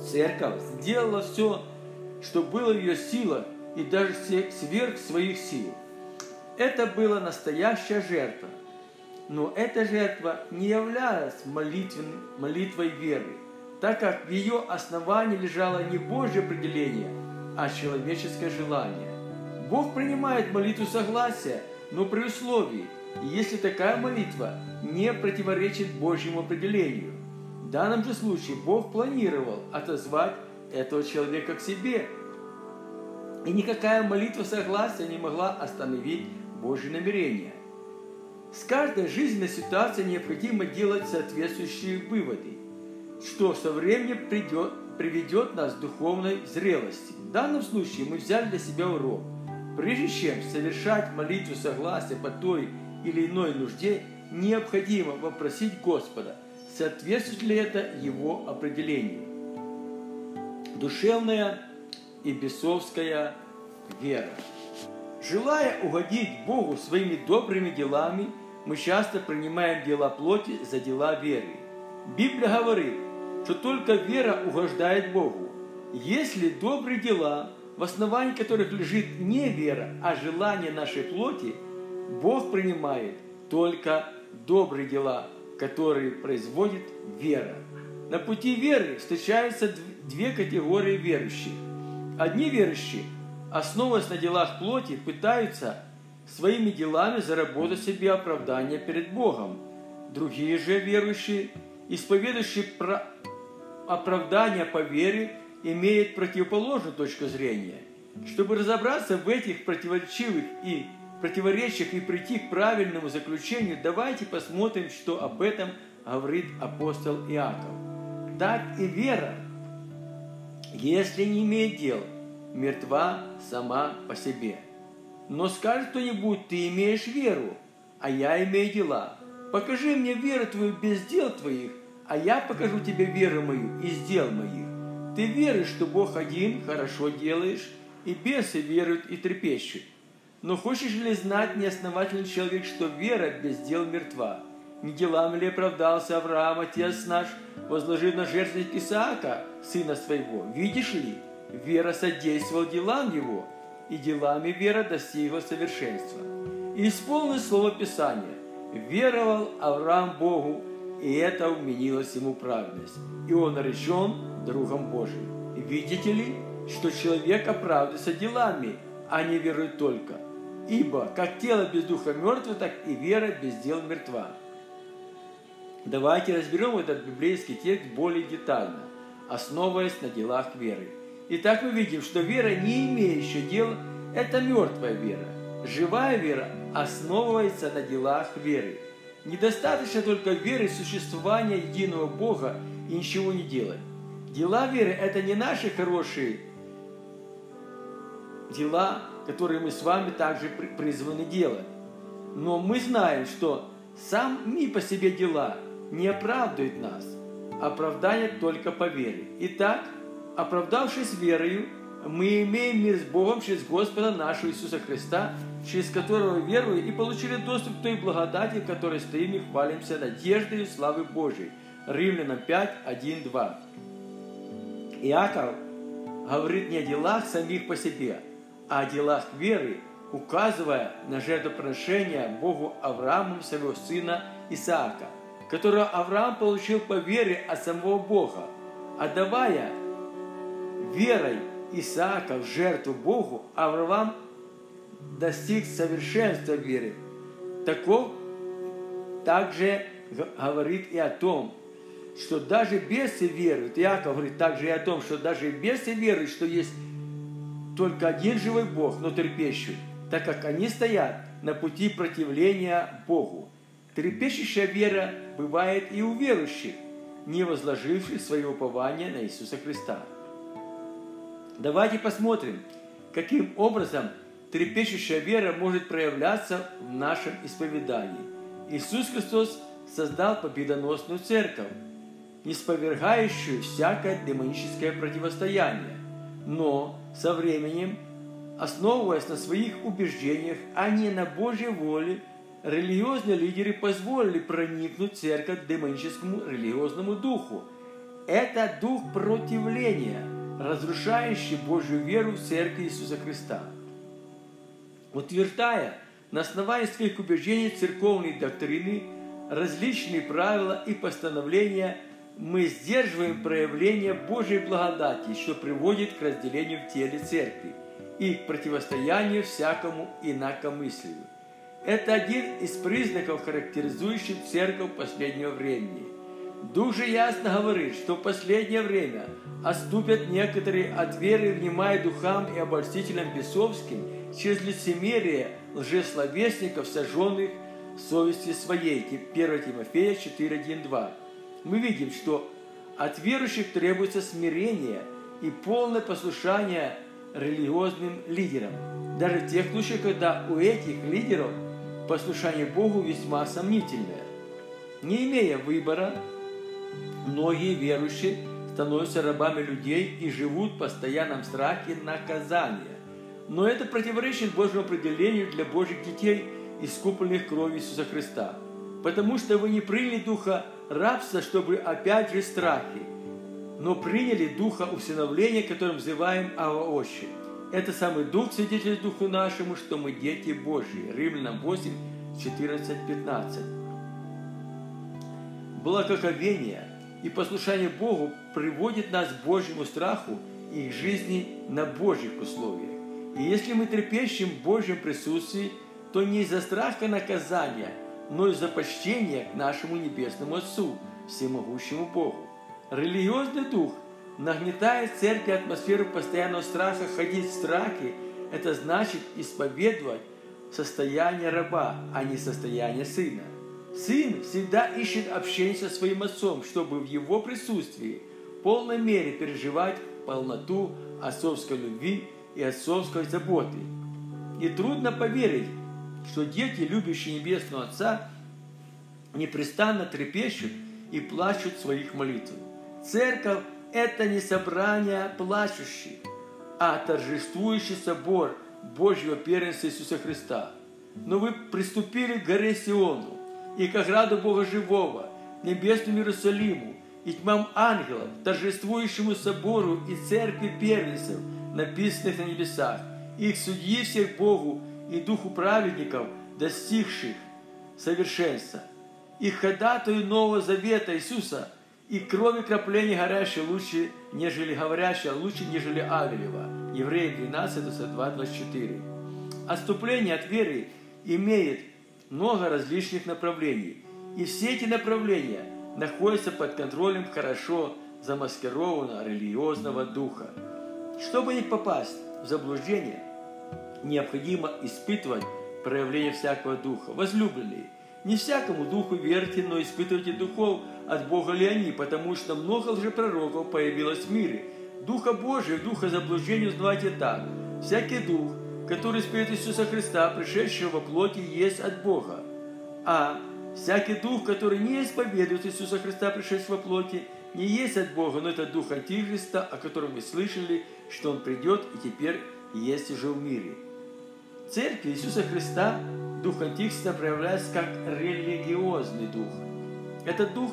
Церковь сделала все, что было ее силах, и даже сверх своих сил. Это была настоящая жертва. Но эта жертва не являлась молитвой веры, так как в ее основании лежало не Божье определение, а человеческое желание. Бог принимает молитву согласия, но при условии, если такая молитва не противоречит Божьему определению. В данном же случае Бог планировал отозвать этого человека к себе, и никакая молитва согласия не могла остановить Божье намерение. С каждой жизненной ситуацией необходимо делать соответствующие выводы, что со временем придет, приведет нас к духовной зрелости. В данном случае мы взяли для себя урок. Прежде чем совершать молитву согласия по той или иной нужде, необходимо вопросить Господа, соответствует ли это Его определению. Душевная и бесовская вера. Желая угодить Богу своими добрыми делами, мы часто принимаем дела плоти за дела веры. Библия говорит, что только вера угождает Богу. Если добрые дела, в основании которых лежит не вера, а желание нашей плоти, Бог принимает только добрые дела, которые производит вера. На пути веры встречаются две категории верующих. Одни верующие, основываясь на делах плоти, пытаются своими делами заработать себе оправдание перед Богом. Другие же верующие, исповедующие оправдание по вере, имеют противоположную точку зрения. Чтобы разобраться в этих противоречивых и противоречиях и прийти к правильному заключению, давайте посмотрим, что об этом говорит апостол Иаков. Так и вера, если не имеет дел, мертва сама по себе. Но скажет кто-нибудь, ты имеешь веру, а я имею дела. Покажи мне веру твою без дел твоих, а я покажу тебе веру мою из дел моих. Ты веришь, что Бог один, хорошо делаешь, и бесы веруют и трепещут. Но хочешь ли знать, неосновательный человек, что вера без дел мертва? Не делами ли оправдался Авраам, отец наш, возложив на жертвенник Исаака, сына своего? Видишь ли, вера содействовала делам его, и делами вера достигла совершенства. И исполнил слово Писания. Веровал Авраам Богу, и это уменилось ему праведность. И он наречен другом Божиим. Видите ли, что человек оправдывается делами, а не верой только. Ибо как тело без духа мертво, так и вера без дел мертва. Давайте разберем этот библейский текст более детально, основываясь на делах веры. Итак, мы видим, что вера, не имеющая дел, это мертвая вера. Живая вера основывается на делах веры. Недостаточно только веры в существование единого Бога и ничего не делать. Дела веры – это не наши хорошие дела, которые мы с вами также призваны делать. Но мы знаем, что сами по себе дела не оправдывают нас. Оправдание только по вере. Итак, оправдавшись верою, мы имеем мир с Богом через Господа нашего Иисуса Христа, через которого веруем и получили доступ к той благодати, которой стоим и хвалимся надеждой и славы Божией. Римлянам 5, 1, 2. Иаков говорит не о делах самих по себе, а о делах веры, указывая на жертвоприношение Богу Авраамом своего сына Исаака, которого Авраам получил по вере от самого Бога, отдавая верой Исаака в жертву Богу, Авраам достиг совершенства веры. Таков также говорит и о том, что даже бесы веруют, Иаков говорит также и о том, что даже бесы веруют, что есть только один живой Бог, но терпящий, так как они стоят на пути противления Богу. Трепещущая вера бывает и у верующих, не возложивших свое упование на Иисуса Христа. Давайте посмотрим, каким образом трепещущая вера может проявляться в нашем исповедании. Иисус Христос создал победоносную церковь, не сповергающую всякое демоническое противостояние. Но со временем, основываясь на своих убеждениях, а не на Божьей воле, религиозные лидеры позволили проникнуть церковь демоническому религиозному духу. Это дух противления, разрушающий Божью веру в церковь Иисуса Христа. Утверждая на основании своих убеждений церковной доктрины различные правила и постановления, мы сдерживаем проявление Божьей благодати, что приводит к разделению в теле церкви и к противостоянию всякому инакомыслию. Это один из признаков, характеризующих церковь последнего времени. Дух же ясно говорит, что в последнее время отступят некоторые от веры, внимая духам и обольстителям бесовским через лицемерие лжесловесников, сожженных совести своей. 1 Тимофея 4.1.2. Мы видим, что от верующих требуется смирение и полное послушание религиозным лидерам. Даже в тех случаях, когда у этих лидеров – послушание Богу весьма сомнительное. Не имея выбора, многие верующие становятся рабами людей и живут в постоянном страхе наказания. Но это противоречит Божьему определению для Божьих детей, искупленных кровью Иисуса Христа. Потому что вы не приняли духа рабства, чтобы опять же страхи, но приняли духа усыновления, которым взываем Ава Отче. Это самый Дух свидетельствует Духу нашему, что мы дети Божьи. Римлянам 8, 14, 15. Благоговение и послушание Богу приводит нас к Божьему страху и к жизни на Божьих условиях. И если мы трепещем в Божьем присутствии, то не из-за страха наказания, но из-за почтения к нашему Небесному Отцу, Всемогущему Богу. Религиозный дух – Нагнетает в церкви атмосферу постоянного страха, ходить в страхе – это значит исповедовать состояние раба, а не состояние сына. Сын всегда ищет общение со своим отцом, чтобы в его присутствии в полной мере переживать полноту отцовской любви и отцовской заботы. И трудно поверить, что дети, любящие Небесного Отца, непрестанно трепещут и плачут своих молитвах. Церковь это не собрание плачущих, а торжествующий собор Божьего первенства Иисуса Христа. Но вы приступили к горе Сиону и к ограду Бога Живого, небесному Иерусалиму и тьмам ангелов, торжествующему собору и церкви первенцев, написанных на небесах, и к судьи всех Богу и духу праведников, достигших совершенства, и ходатаю Нового Завета Иисуса – и крови крапления горящей лучше, нежели говорящая, лучше, нежели Авелева. Евреи 12, 22, 24. Отступление от веры имеет много различных направлений. И все эти направления находятся под контролем хорошо замаскированного религиозного духа. Чтобы не попасть в заблуждение, необходимо испытывать проявление всякого духа. Возлюбленные, не всякому духу верьте, но испытывайте духов, от Бога ли они, потому что много лжепророков появилось в мире. Духа Божия, духа заблуждения узнавайте так. Всякий дух, который исповедует Иисуса Христа, пришедшего во плоти, есть от Бога. А всякий дух, который не исповедует Иисуса Христа, пришедшего во плоти, не есть от Бога, но это дух Антихриста, о котором мы слышали, что он придет и теперь есть уже в мире. Церковь Иисуса Христа Дух Антихриста проявляется как религиозный дух. Этот дух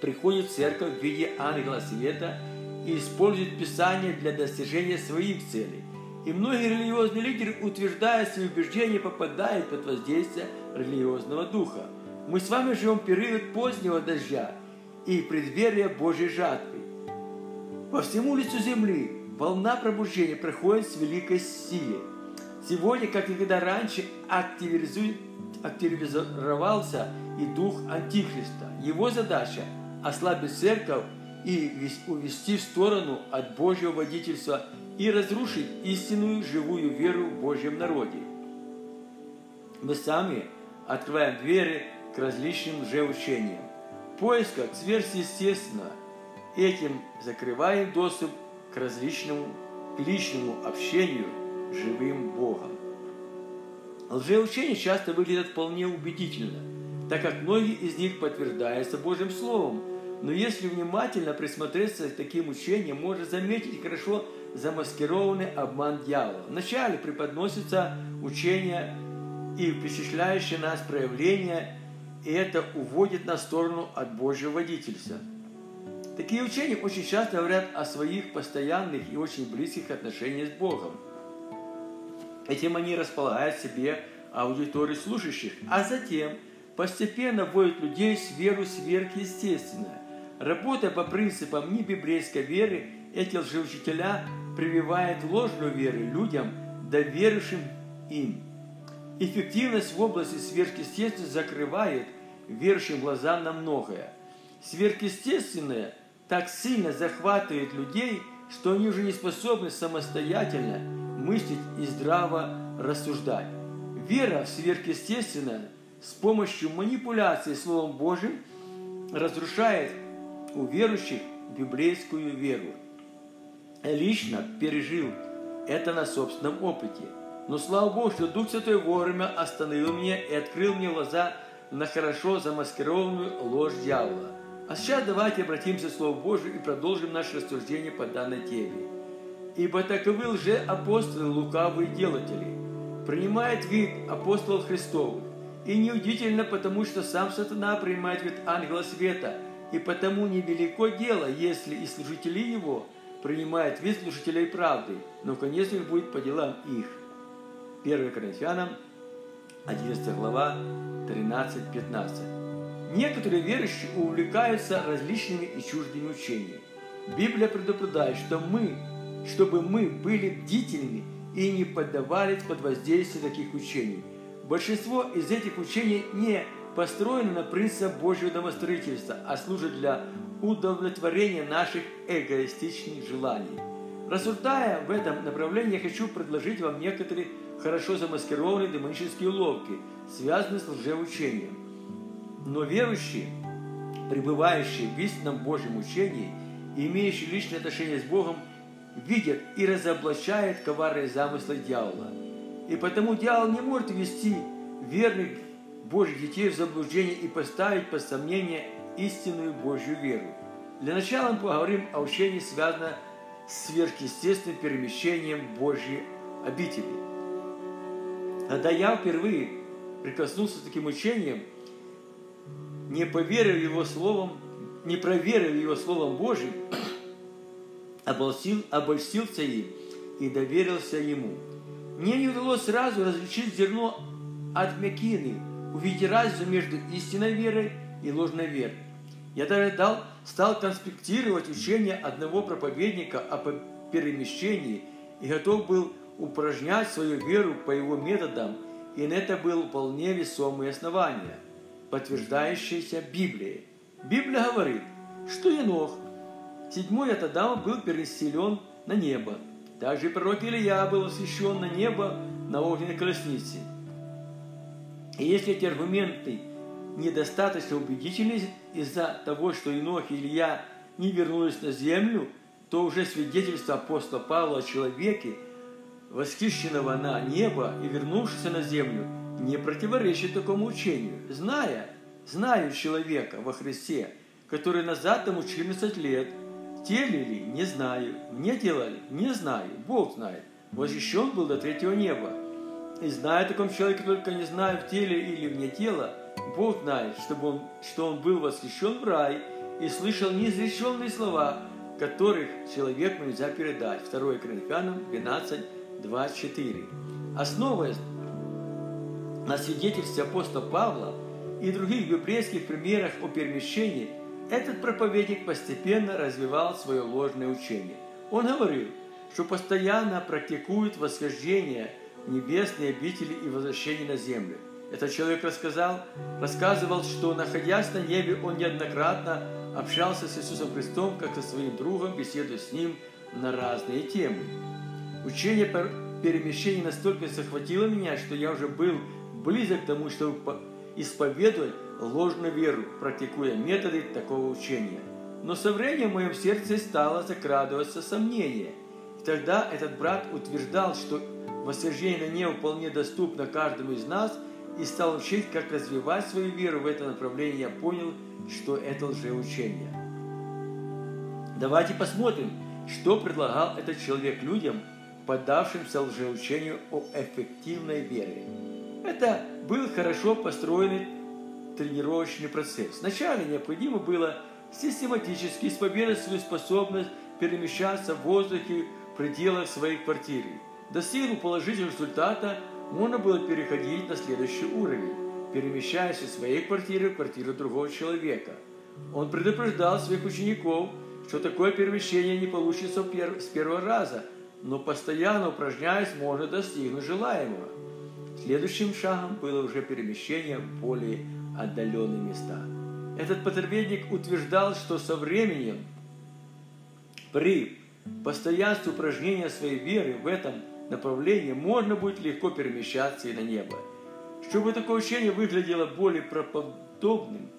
приходит в церковь в виде ангела света и использует Писание для достижения своих целей. И многие религиозные лидеры, утверждая свои убеждения, попадают под воздействие религиозного духа. Мы с вами живем в период позднего дождя и преддверия Божьей жатвы. По всему лицу земли волна пробуждения проходит с великой силой. Сегодня, как никогда раньше, активизировался и дух Антихриста. Его задача – ослабить церковь и увести в сторону от Божьего водительства и разрушить истинную живую веру в Божьем народе. Мы сами открываем двери к различным лжеучениям. В поисках сверхъестественного этим закрываем доступ к различному, к личному общению с живым Богом. Лжеучения часто выглядят вполне убедительно, так как многие из них подтверждаются Божьим Словом. Но если внимательно присмотреться к таким учениям, можно заметить хорошо замаскированный обман дьявола. Вначале преподносится учение и впечатляющее нас проявление, и это уводит на сторону от Божьего водительства. Такие учения очень часто говорят о своих постоянных и очень близких отношениях с Богом. Этим они располагают себе аудиторию слушающих, а затем постепенно вводят людей в веру сверхъестественное. Работая по принципам небиблейской веры, эти лжеучителя прививают ложную веру людям, доверившим им. Эффективность в области сверхъестественного закрывает верующим глаза на многое. Сверхъестественное так сильно захватывает людей, что они уже не способны самостоятельно мыслить и здраво рассуждать. Вера в сверхъестественное с помощью манипуляции Словом Божьим разрушает у верующих библейскую веру. Лично пережил это на собственном опыте. Но слава Богу, что Дух Святой вовремя остановил меня и открыл мне глаза на хорошо замаскированную ложь дьявола. А сейчас давайте обратимся к Слову Божию и продолжим наше рассуждение по данной теме. Ибо таковы лже-апостолы лукавые делатели, принимает вид апостолов Христовых. И неудивительно, потому что сам сатана принимает вид ангела света, и потому невелико дело, если и служители его принимают вид служителей правды, но конец их будет по делам их. 1 Коринфянам, 11 глава, 13-15. Некоторые верующие увлекаются различными и чуждыми учениями. Библия предупреждает, что мы, чтобы мы были бдительны и не поддавались под воздействие таких учений. Большинство из этих учений не построено на принципах Божьего домостроительства, а служат для удовлетворения наших эгоистичных желаний. Рассуждая в этом направлении, я хочу предложить вам некоторые хорошо замаскированные демонические уловки, связанные с лжеучением. Но верующие, пребывающие в истинном Божьем учении имеющие личное отношение с Богом, видят и разоблачают коварные замыслы дьявола. И потому дьявол не может ввести верных Божьих детей в заблуждение и поставить под сомнение истинную Божью веру. Для начала мы поговорим о учении, связанном с сверхъестественным перемещением Божьей обители. Когда я впервые прикоснулся к таким учением, не поверив его словом, не проверив его словом Божьим, обольстил, обольстился им и доверился ему. Мне не удалось сразу различить зерно от мякины, увидеть разницу между истинной верой и ложной верой. Я даже дал, стал конспектировать учение одного проповедника о перемещении и готов был упражнять свою веру по его методам, и на это было вполне весомые основания, подтверждающиеся Библией. Библия говорит, что Енох, седьмой от Адама, был переселен на небо. Также пророк Илья был освящен на небо на огненной колеснице. И если эти аргументы недостаточно убедительны из-за того, что Енох и Илья не вернулись на землю, то уже свидетельство апостола Павла о человеке, восхищенного на небо и вернувшегося на землю, не противоречит такому учению. Зная, знаю человека во Христе, который назад тому 14 лет, теле ли, не знаю, мне делали, не знаю, Бог знает, восхищен был до третьего неба. И знаю о таком человеке, только не знаю, в теле или вне тела, Бог знает, чтобы он, что он был восхищен в рай и слышал неизреченные слова, которых человеку нельзя передать. 2 Коринфянам 12, 24. Основываясь на свидетельстве апостола Павла и других библейских примерах о перемещении, этот проповедник постепенно развивал свое ложное учение. Он говорил, что постоянно практикует восхождение небесные обители и возвращение на землю. Этот человек рассказал, рассказывал, что, находясь на небе, он неоднократно общался с Иисусом Христом, как со своим другом, беседуя с ним на разные темы. Учение перемещений настолько захватило меня, что я уже был близок к тому, чтобы исповедовать ложную веру, практикуя методы такого учения. Но со временем в моем сердце стало закрадываться сомнение. И тогда этот брат утверждал, что восхождение на небо вполне доступно каждому из нас, и стал учить, как развивать свою веру в это направление. Я понял, что это лжеучение. Давайте посмотрим, что предлагал этот человек людям, поддавшимся лжеучению о эффективной вере. Это был хорошо построенный тренировочный процесс. Вначале необходимо было систематически исповедовать свою способность перемещаться в воздухе в пределах своей квартиры. Достигнув положительного результата, можно было переходить на следующий уровень, перемещаясь из своей квартиры в квартиру другого человека. Он предупреждал своих учеников, что такое перемещение не получится с первого раза, но постоянно упражняясь, можно достигнуть желаемого. Следующим шагом было уже перемещение в более отдаленные места. Этот проповедник утверждал, что со временем при постоянстве упражнения своей веры в этом направлении можно будет легко перемещаться и на небо. Чтобы такое учение выглядело более правдоподобным,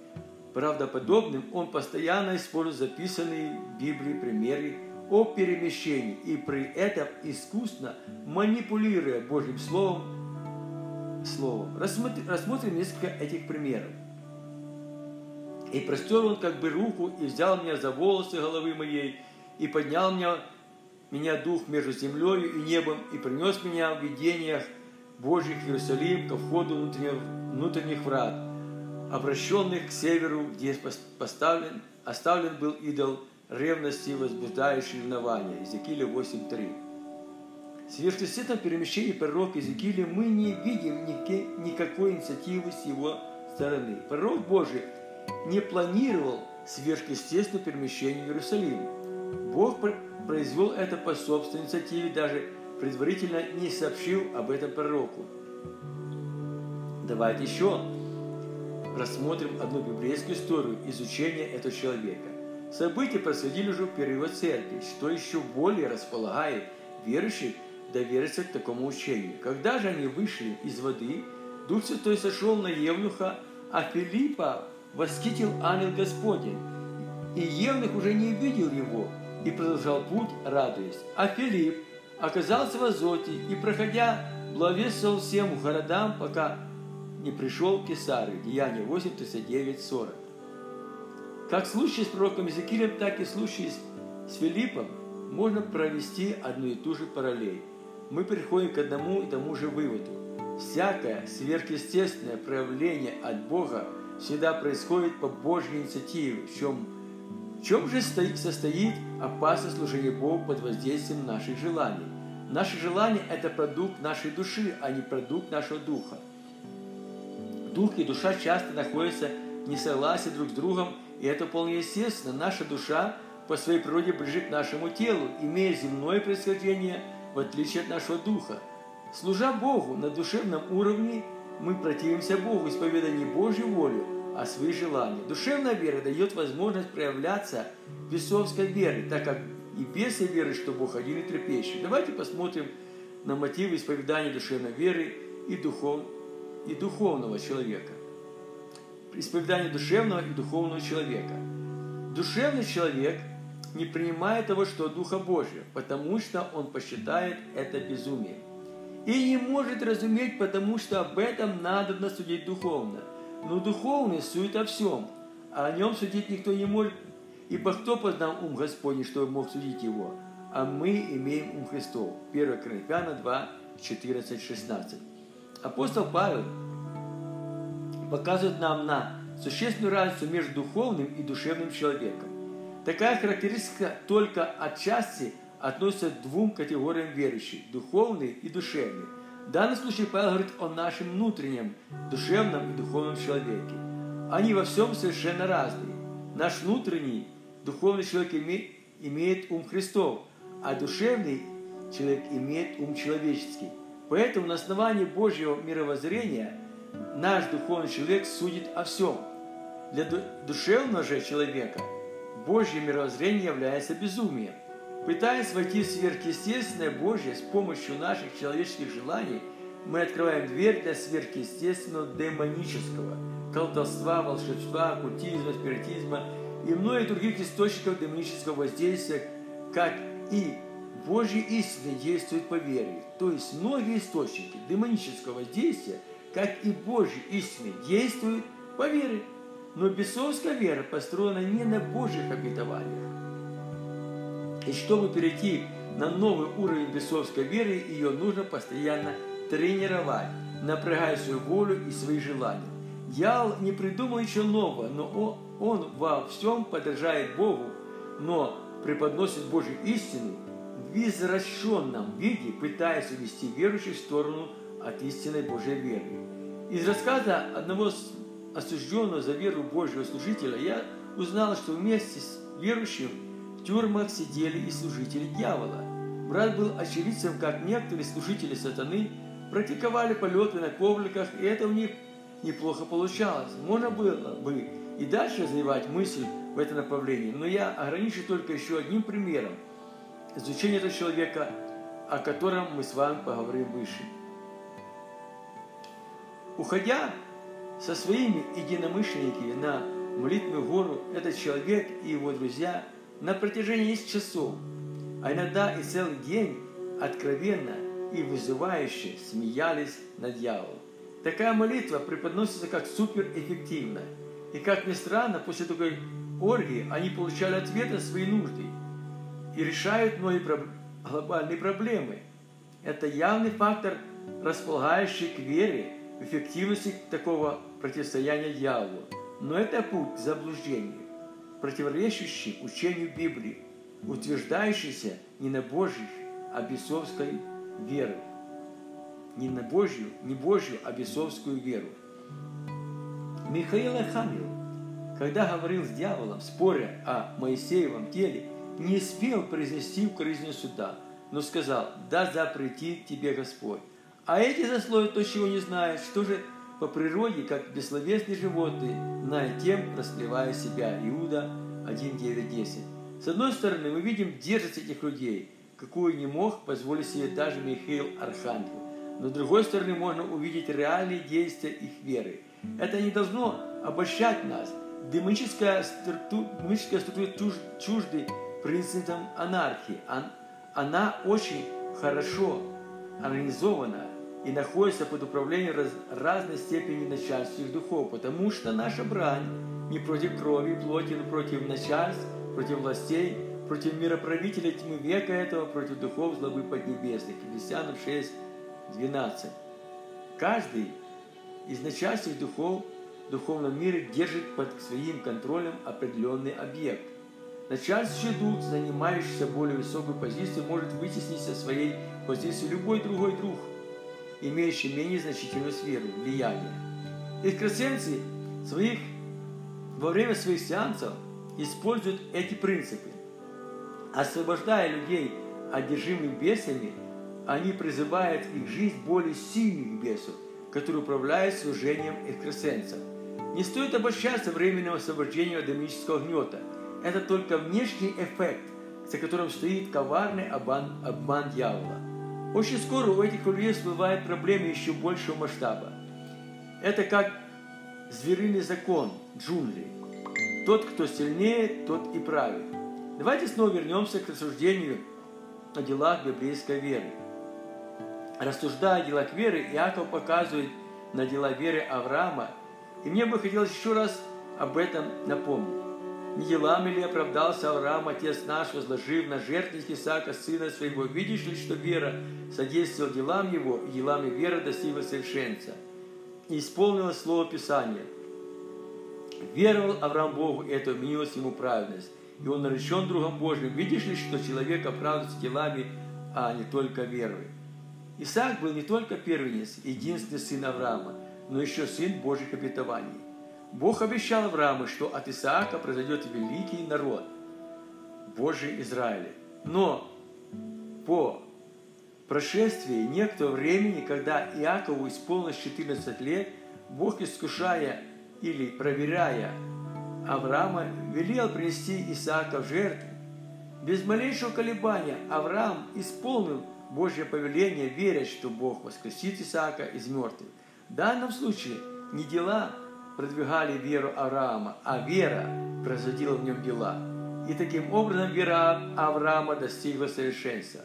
правдоподобным, он постоянно использует записанные в Библии примеры о перемещении и при этом искусно манипулируя Божьим Словом, Словом. Рассмотрим, рассмотрим несколько этих примеров. И простер он как бы руку, и взял меня за волосы головы моей, и поднял меня, меня дух между землей и небом, и принес меня в видениях Божьих в Иерусалим ко входу внутренних, внутренних врат, обращенных к северу, где поставлен, оставлен был идол ревности, возбуждающий ревнование. Иезекииля 8.3. В сверхъестественном перемещении пророка Иезекииля мы не видим никакой инициативы с его стороны. Пророк Божий не планировал сверхъестественное перемещение в Иерусалим. Бог произвел это по собственной инициативе, даже предварительно не сообщил об этом пророку. Давайте еще рассмотрим одну библейскую историю изучения этого человека. События происходили уже период церкви, что еще более располагает верующих довериться к такому учению. Когда же они вышли из воды, Дух Святой сошел на Евнуха, а Филиппа восхитил ангел Господень. И Евнух уже не видел его и продолжал путь, радуясь. А Филипп оказался в Азоте и, проходя, благовествовал всем городам, пока не пришел к Кесарию. Деяние 8, 39, 40. Как в случае с пророком Иезекиилем, так и в случае с Филиппом можно провести одну и ту же параллель. Мы приходим к одному и тому же выводу. Всякое сверхъестественное проявление от Бога всегда происходит по Божьей инициативе, в чем в чем же состоит опасность служения Богу под воздействием наших желаний? Наши желания – это продукт нашей души, а не продукт нашего духа. Дух и душа часто находятся в несогласии друг с другом, и это вполне естественно. Наша душа по своей природе ближе к нашему телу, имея земное происхождение, в отличие от нашего духа. Служа Богу на душевном уровне, мы противимся Богу, исповедуя не Божью волю, а свои желания. Душевная вера дает возможность проявляться бесовской веры, так как и без веры, что Бог один и трепещет. Давайте посмотрим на мотивы исповедания душевной веры и, духов, и духовного человека. Исповедание душевного и духовного человека. Душевный человек не принимает того, что Духа Божия, потому что он посчитает это безумием. И не может разуметь, потому что об этом надо судить духовно – но духовный сует о всем, а о нем судить никто не может, ибо кто познал ум Господний, чтобы мог судить его? А мы имеем ум Христов. 1 Коринфяна 2, 14, 16. Апостол Павел показывает нам на существенную разницу между духовным и душевным человеком. Такая характеристика только отчасти относится к двум категориям верующих – духовный и душевный – в данном случае Павел говорит о нашем внутреннем, душевном и духовном человеке. Они во всем совершенно разные. Наш внутренний, духовный человек имеет, ум Христов, а душевный человек имеет ум человеческий. Поэтому на основании Божьего мировоззрения наш духовный человек судит о всем. Для душевного же человека Божье мировоззрение является безумием. Пытаясь войти в сверхъестественное Божье с помощью наших человеческих желаний, мы открываем дверь для сверхъестественного демонического, колдовства, волшебства, оккультизма, спиритизма и многих других источников демонического воздействия, как и Божьи истины действуют по вере. То есть многие источники демонического воздействия, как и Божьи истины, действуют по вере. Но бесовская вера построена не на Божьих обетованиях. И чтобы перейти на новый уровень бесовской веры, ее нужно постоянно тренировать, напрягая свою волю и свои желания. Дьявол не придумал ничего нового, но он во всем подражает Богу, но преподносит Божью истину в извращенном виде, пытаясь увести верующих в сторону от истинной Божьей веры. Из рассказа одного осужденного за веру Божьего служителя я узнал, что вместе с верующим в тюрьмах сидели и служители дьявола. Брат был очевидцем, как некоторые служители сатаны практиковали полеты на ковриках, и это у них неплохо получалось. Можно было бы и дальше развивать мысль в этом направлении, но я ограничу только еще одним примером изучения этого человека, о котором мы с вами поговорим выше. Уходя со своими единомышленниками на молитвенную гору, этот человек и его друзья на протяжении нескольких часов, а иногда и целый день откровенно и вызывающе смеялись над дьяволом. Такая молитва преподносится как суперэффективная. И как ни странно, после такой оргии они получали ответ на свои нужды и решают многие глобальные проблемы. Это явный фактор, располагающий к вере, эффективности такого противостояния дьяволу. Но это путь к заблуждению, противоречащий учению Библии, утверждающийся не на Божьей, а бесовской веры. Не на Божью, не Божью, а бесовскую веру. Михаил Архангел, когда говорил с дьяволом, споря о Моисеевом теле, не успел произнести укоризненную суда, но сказал, да запретит тебе Господь. А эти засловия то, чего не знают, что же по природе, как бессловесные животные, зная тем, расплевая себя. Иуда 1, 9, 10. С одной стороны, мы видим дерзость этих людей, какую не мог позволить себе даже Михаил Архангел. Но с другой стороны, можно увидеть реальные действия их веры. Это не должно обольщать нас. Демоническая структура, демоническая структура чужды принципам анархии. Она очень хорошо организована и находится под управлением раз, разной степени начальственных духов, потому что наша брань не против крови и плоти, но против начальств, против властей, против мироправителя тьмы века этого, против духов злобы поднебесных. Ефесянам 6, 12. Каждый из начальственных духов в духовном мире держит под своим контролем определенный объект. Начальствующий дух, занимающийся более высокой позицией, может вытеснить со своей позиции любой другой дух, имеющий менее значительную сферу влияния. Экстрасенсы своих, во время своих сеансов используют эти принципы. Освобождая людей, одержимых бесами, они призывают их жизнь более сильных бесов, которые управляют служением экстрасенсов. Не стоит обольщаться временным освобождением от демонического гнета. Это только внешний эффект, за которым стоит коварный обман, обман дьявола. Очень скоро у этих людей всплывают проблемы еще большего масштаба. Это как звериный закон джунглей. Тот, кто сильнее, тот и правит. Давайте снова вернемся к рассуждению о делах библейской веры. Рассуждая о делах веры, Иаков показывает на дела веры Авраама, и мне бы хотелось еще раз об этом напомнить. Делами ли оправдался Авраам, отец наш, возложив на жертвенник Исаака, сына своего? Видишь ли, что вера содействовала делам его, и делами веры достигла совершенца? И исполнилось слово Писания. Веровал Авраам Богу, и это уменилось ему праведность. И он наречен другом Божьим. Видишь ли, что человек оправдывается делами, а не только верой? Исаак был не только первенец, единственный сын Авраама, но еще сын Божьих обетований. Бог обещал Аврааму, что от Исаака произойдет великий народ, Божий Израиля. Но по прошествии некоторого времени, когда Иакову исполнилось 14 лет, Бог, искушая или проверяя Авраама, велел принести Исаака в жертву. Без малейшего колебания Авраам исполнил Божье повеление, веря, что Бог воскресит Исаака из мертвых. В данном случае не дела продвигали веру Авраама, а вера производила в нем дела. И таким образом вера Авраама достигла совершенства.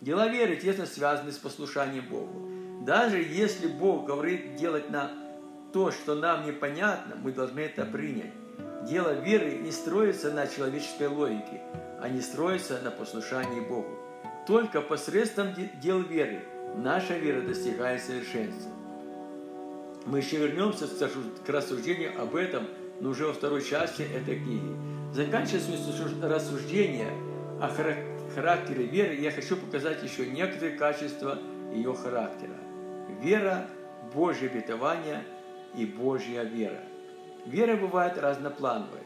Дела веры тесно связаны с послушанием Богу. Даже если Бог говорит делать на то, что нам непонятно, мы должны это принять. Дело веры не строится на человеческой логике, а не строится на послушании Богу. Только посредством дел веры наша вера достигает совершенства. Мы еще вернемся к рассуждению об этом, но уже во второй части этой книги. Заканчивая рассуждение о характере веры, я хочу показать еще некоторые качества ее характера. Вера, Божье обетование и Божья вера. Вера бывает разноплановой.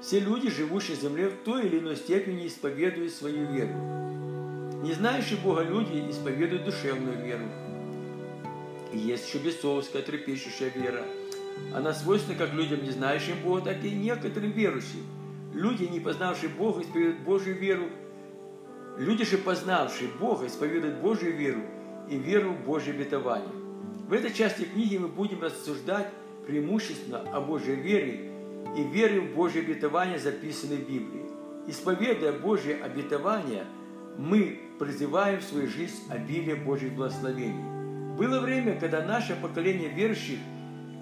Все люди, живущие на земле, в той или иной степени исповедуют свою веру. Не знающие Бога люди исповедуют душевную веру. Есть еще бесовская, трепещущая вера. Она свойственна как людям, не знающим Бога, так и некоторым верующим. Люди, не познавшие Бога, исповедуют Божью веру. Люди же, познавшие Бога, исповедуют Божью веру и веру в Божье обетование. В этой части книги мы будем рассуждать преимущественно о Божьей вере и вере в Божье обетование, записанное в Библии. Исповедуя Божье обетование, мы призываем в свою жизнь обилие Божьих благословений. Было время, когда наше поколение верующих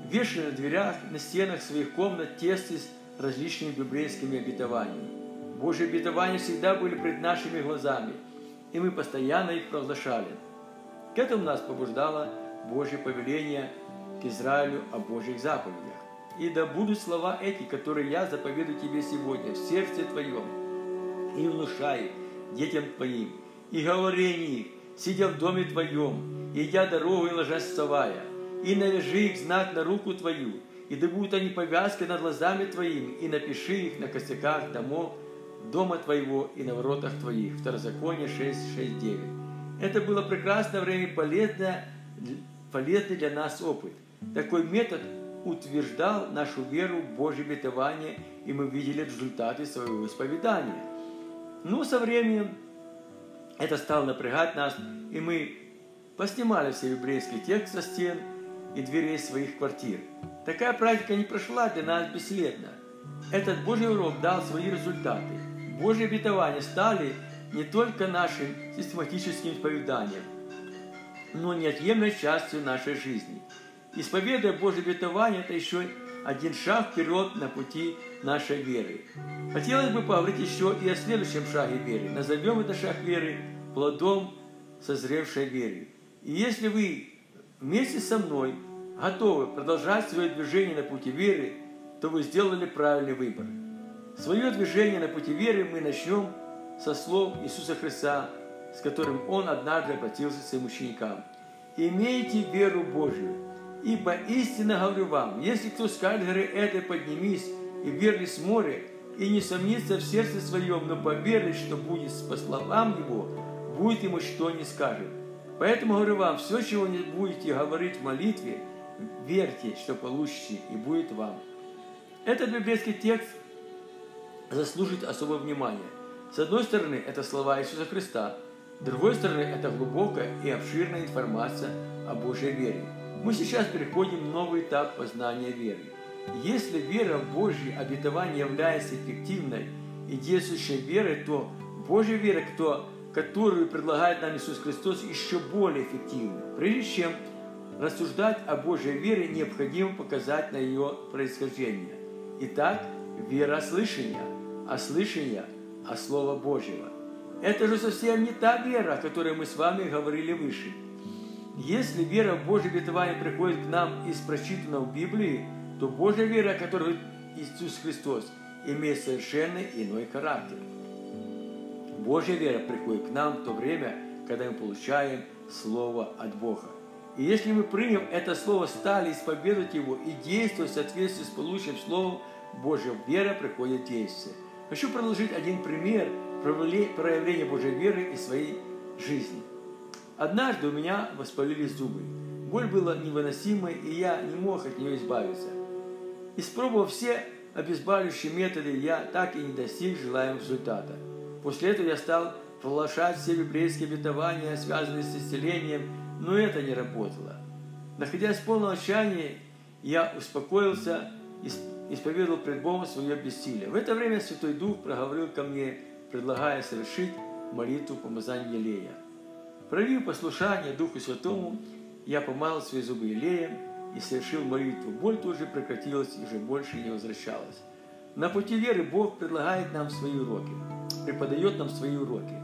вешали на дверях, на стенах своих комнат тесты с различными библейскими обетованиями. Божьи обетования всегда были пред нашими глазами, и мы постоянно их провозглашали. К этому нас побуждало Божье повеление к Израилю о Божьих заповедях. И да будут слова эти, которые я заповедую тебе сегодня в сердце твоем, и внушай детям твоим, и говори их, сидя в доме твоем, идя ложась вставая, и навяжи их знак на руку твою, и да будут они повязкой над глазами твоими, и напиши их на косяках домов, дома твоего и на воротах твоих. Второзаконие 6, 6, 9. Это было прекрасное время, полезное, полезный для нас опыт. Такой метод утверждал нашу веру в Божье обетование, и мы видели результаты своего исповедания. Но со временем это стало напрягать нас, и мы поснимали все еврейские тексты со стен и дверей своих квартир. Такая практика не прошла для нас бесследно. Этот Божий урок дал свои результаты. Божьи обетования стали не только нашим систематическим исповеданием, но неотъемлемой частью нашей жизни. Исповедуя Божье обетование – это еще один шаг вперед на пути нашей веры. Хотелось бы поговорить еще и о следующем шаге веры. Назовем это шаг веры плодом созревшей веры. И если вы вместе со мной готовы продолжать свое движение на пути веры, то вы сделали правильный выбор. Свое движение на пути веры мы начнем со слов Иисуса Христа, с которым Он однажды обратился к своим ученикам. «Имейте веру Божию, ибо истинно говорю вам, если кто скажет горы этой поднимись и верли с моря, и не сомнится в сердце своем, но поверит, что будет по словам его, будет ему что не скажет. Поэтому говорю вам, все, чего не будете говорить в молитве, верьте, что получите, и будет вам. Этот библейский текст заслужит особое внимание. С одной стороны, это слова Иисуса Христа, с другой стороны, это глубокая и обширная информация о Божьей вере. Мы сейчас переходим в новый этап познания веры. Если вера в Божье обетование является эффективной и действующей верой, то Божья вера, кто, которую предлагает нам Иисус Христос, еще более эффективна. Прежде чем рассуждать о Божьей вере, необходимо показать на ее происхождение. Итак, вера слышания, а слышание о Слово Божьего. Это же совсем не та вера, о которой мы с вами говорили выше. Если вера в Божье обетование приходит к нам из прочитанного в Библии, то Божья вера, которую Иисус Христос, имеет совершенно иной характер. Божья вера приходит к нам в то время, когда мы получаем Слово от Бога. И если мы примем это Слово, стали исповедовать его и действовать в соответствии с полученным Словом, Божья вера приходит в действие. Хочу предложить один пример проявления Божьей веры из своей жизни. Однажды у меня воспалились зубы. Боль была невыносимой, и я не мог от нее избавиться. Испробовав все обезболивающие методы, я так и не достиг желаемого результата. После этого я стал проглашать все библейские обетования, связанные с исцелением, но это не работало. Находясь в полном отчаянии, я успокоился и исповедовал пред Богом свое бессилие. В это время Святой Дух проговорил ко мне, предлагая совершить молитву помазания елея. Проявив послушание Духу Святому, я помазал свои зубы елеем и совершил молитву. Боль тут же прекратилась и уже больше не возвращалась. На пути веры Бог предлагает нам свои уроки, преподает нам свои уроки.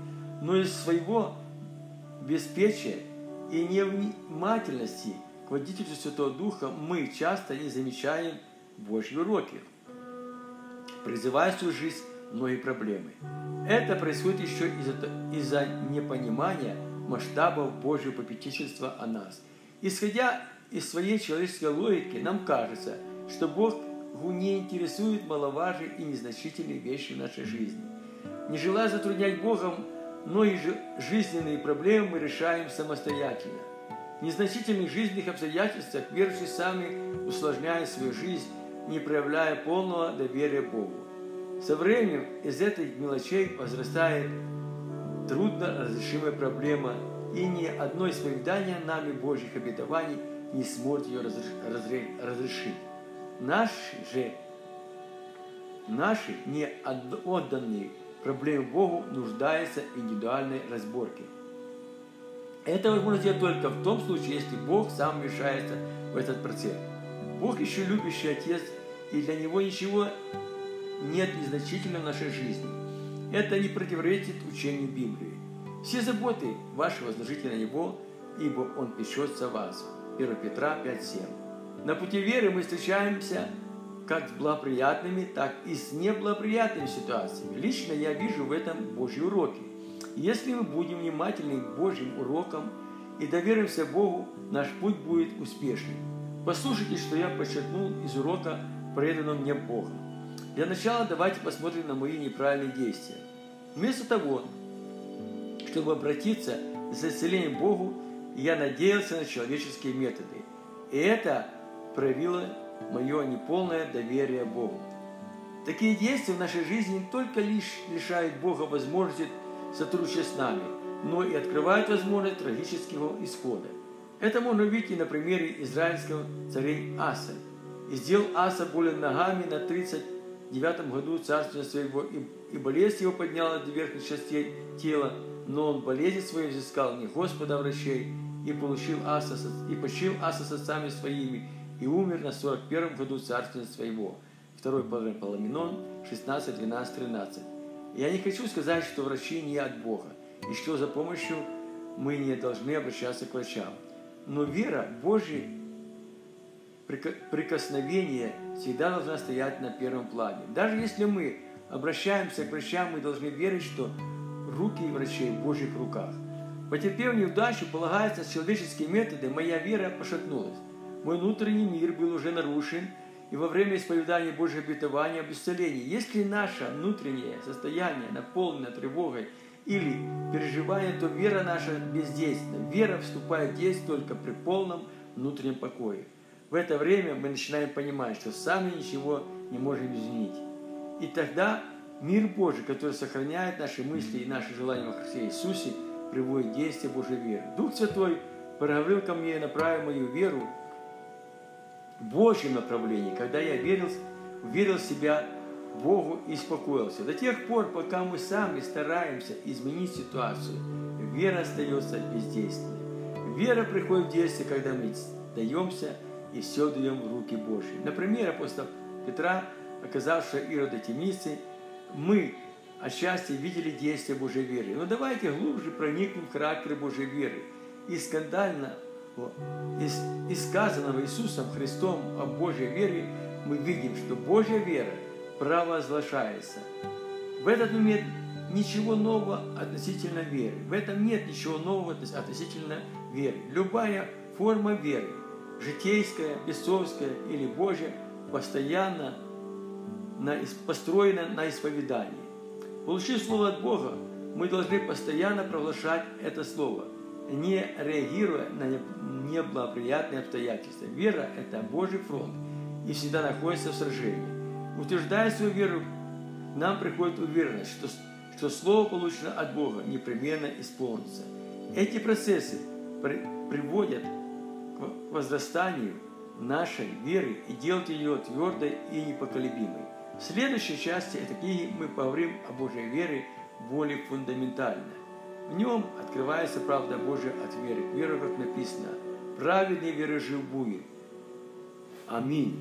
Но из своего беспечия и невнимательности к водительству Святого Духа мы часто не замечаем Божьи уроки, призывая в свою жизнь многие проблемы. Это происходит еще из-за из непонимания масштабов Божьего попечительства о нас. Исходя из своей человеческой логики, нам кажется, что Бог не интересует маловажные и незначительные вещи нашей жизни. Не желая затруднять Богом, многие жизненные проблемы мы решаем самостоятельно. В незначительных жизненных обстоятельствах верующие сами усложняют свою жизнь, не проявляя полного доверия Богу. Со временем из этих мелочей возрастает трудно разрешимая проблема, и ни одно исповедание нами Божьих обетований не сможет ее разрешить. Наши же, наши не отданные проблемы Богу нуждаются в индивидуальной разборке. Это возможно сделать только в том случае, если Бог сам вмешается в этот процесс. Бог еще любящий Отец, и для Него ничего нет незначительного в нашей жизни. Это не противоречит учению Библии. Все заботы ваши возложите на Него, ибо Он печется вас. 1 Петра 5.7. На пути веры мы встречаемся как с благоприятными, так и с неблагоприятными ситуациями. Лично я вижу в этом Божьи уроки. Если мы будем внимательны к Божьим урокам и доверимся Богу, наш путь будет успешным. Послушайте, что я подчеркнул из урока, преданного мне Богом. Для начала давайте посмотрим на мои неправильные действия. Вместо того, чтобы обратиться за исцелением Богу, я надеялся на человеческие методы. И это проявило мое неполное доверие Богу. Такие действия в нашей жизни не только лишь лишают Бога возможности сотрудничать с нами, но и открывают возможность трагического исхода. Это можно увидеть на примере израильского царя Аса. И сделал Аса более ногами на 30 девятом году царствия своего, и, и болезнь его подняла до верхних частей тела, но он болезнь свою взыскал не Господа врачей, и получил Аса, и почил Аса с отцами своими, и умер на 41 году царствия своего. Второй Паламинон, 16, 12, 13. Я не хочу сказать, что врачи не от Бога, и что за помощью мы не должны обращаться к врачам. Но вера Божья прикосновение всегда должна стоять на первом плане. Даже если мы обращаемся к врачам, мы должны верить, что руки врачей в Божьих руках. Потерпев неудачу, полагаясь на человеческие методы, моя вера пошатнулась. Мой внутренний мир был уже нарушен, и во время исповедания Божьего обетования об исцелении, если наше внутреннее состояние наполнено тревогой или переживанием, то вера наша бездейственна. Вера вступает в действие только при полном внутреннем покое. В это время мы начинаем понимать, что сами ничего не можем изменить. И тогда мир Божий, который сохраняет наши мысли и наши желания во Христе Иисусе, приводит действие Божьей веры. Дух Святой проговорил ко мне и направил мою веру Божьем направлении, когда я верил, верил в себя Богу и успокоился. До тех пор, пока мы сами стараемся изменить ситуацию, вера остается бездейственной. Вера приходит в действие, когда мы даемся и все даем в руки Божьи. Например, апостол Петра, оказавшего Ирода Темницы, мы отчасти видели действие Божьей веры. Но давайте глубже проникнем в характер Божьей веры. И скандально из, сказанного Иисусом Христом о Божьей вере мы видим, что Божья вера провозглашается. В этот момент ничего нового относительно веры. В этом нет ничего нового относительно веры. Любая форма веры – житейская, бесовская или Божья, постоянно на, построена на исповедании. Получив Слово от Бога, мы должны постоянно провозглашать это Слово. Не реагируя на неблагоприятные обстоятельства. Вера – это Божий фронт и всегда находится в сражении. Утверждая свою веру, нам приходит уверенность, что, что Слово, полученное от Бога, непременно исполнится. Эти процессы при, приводят к возрастанию нашей веры и делают ее твердой и непоколебимой. В следующей части этой книги мы поговорим о Божьей вере более фундаментально. В нем открывается правда Божия от веры. Вера, как написано, праведный веры жив будет. Аминь.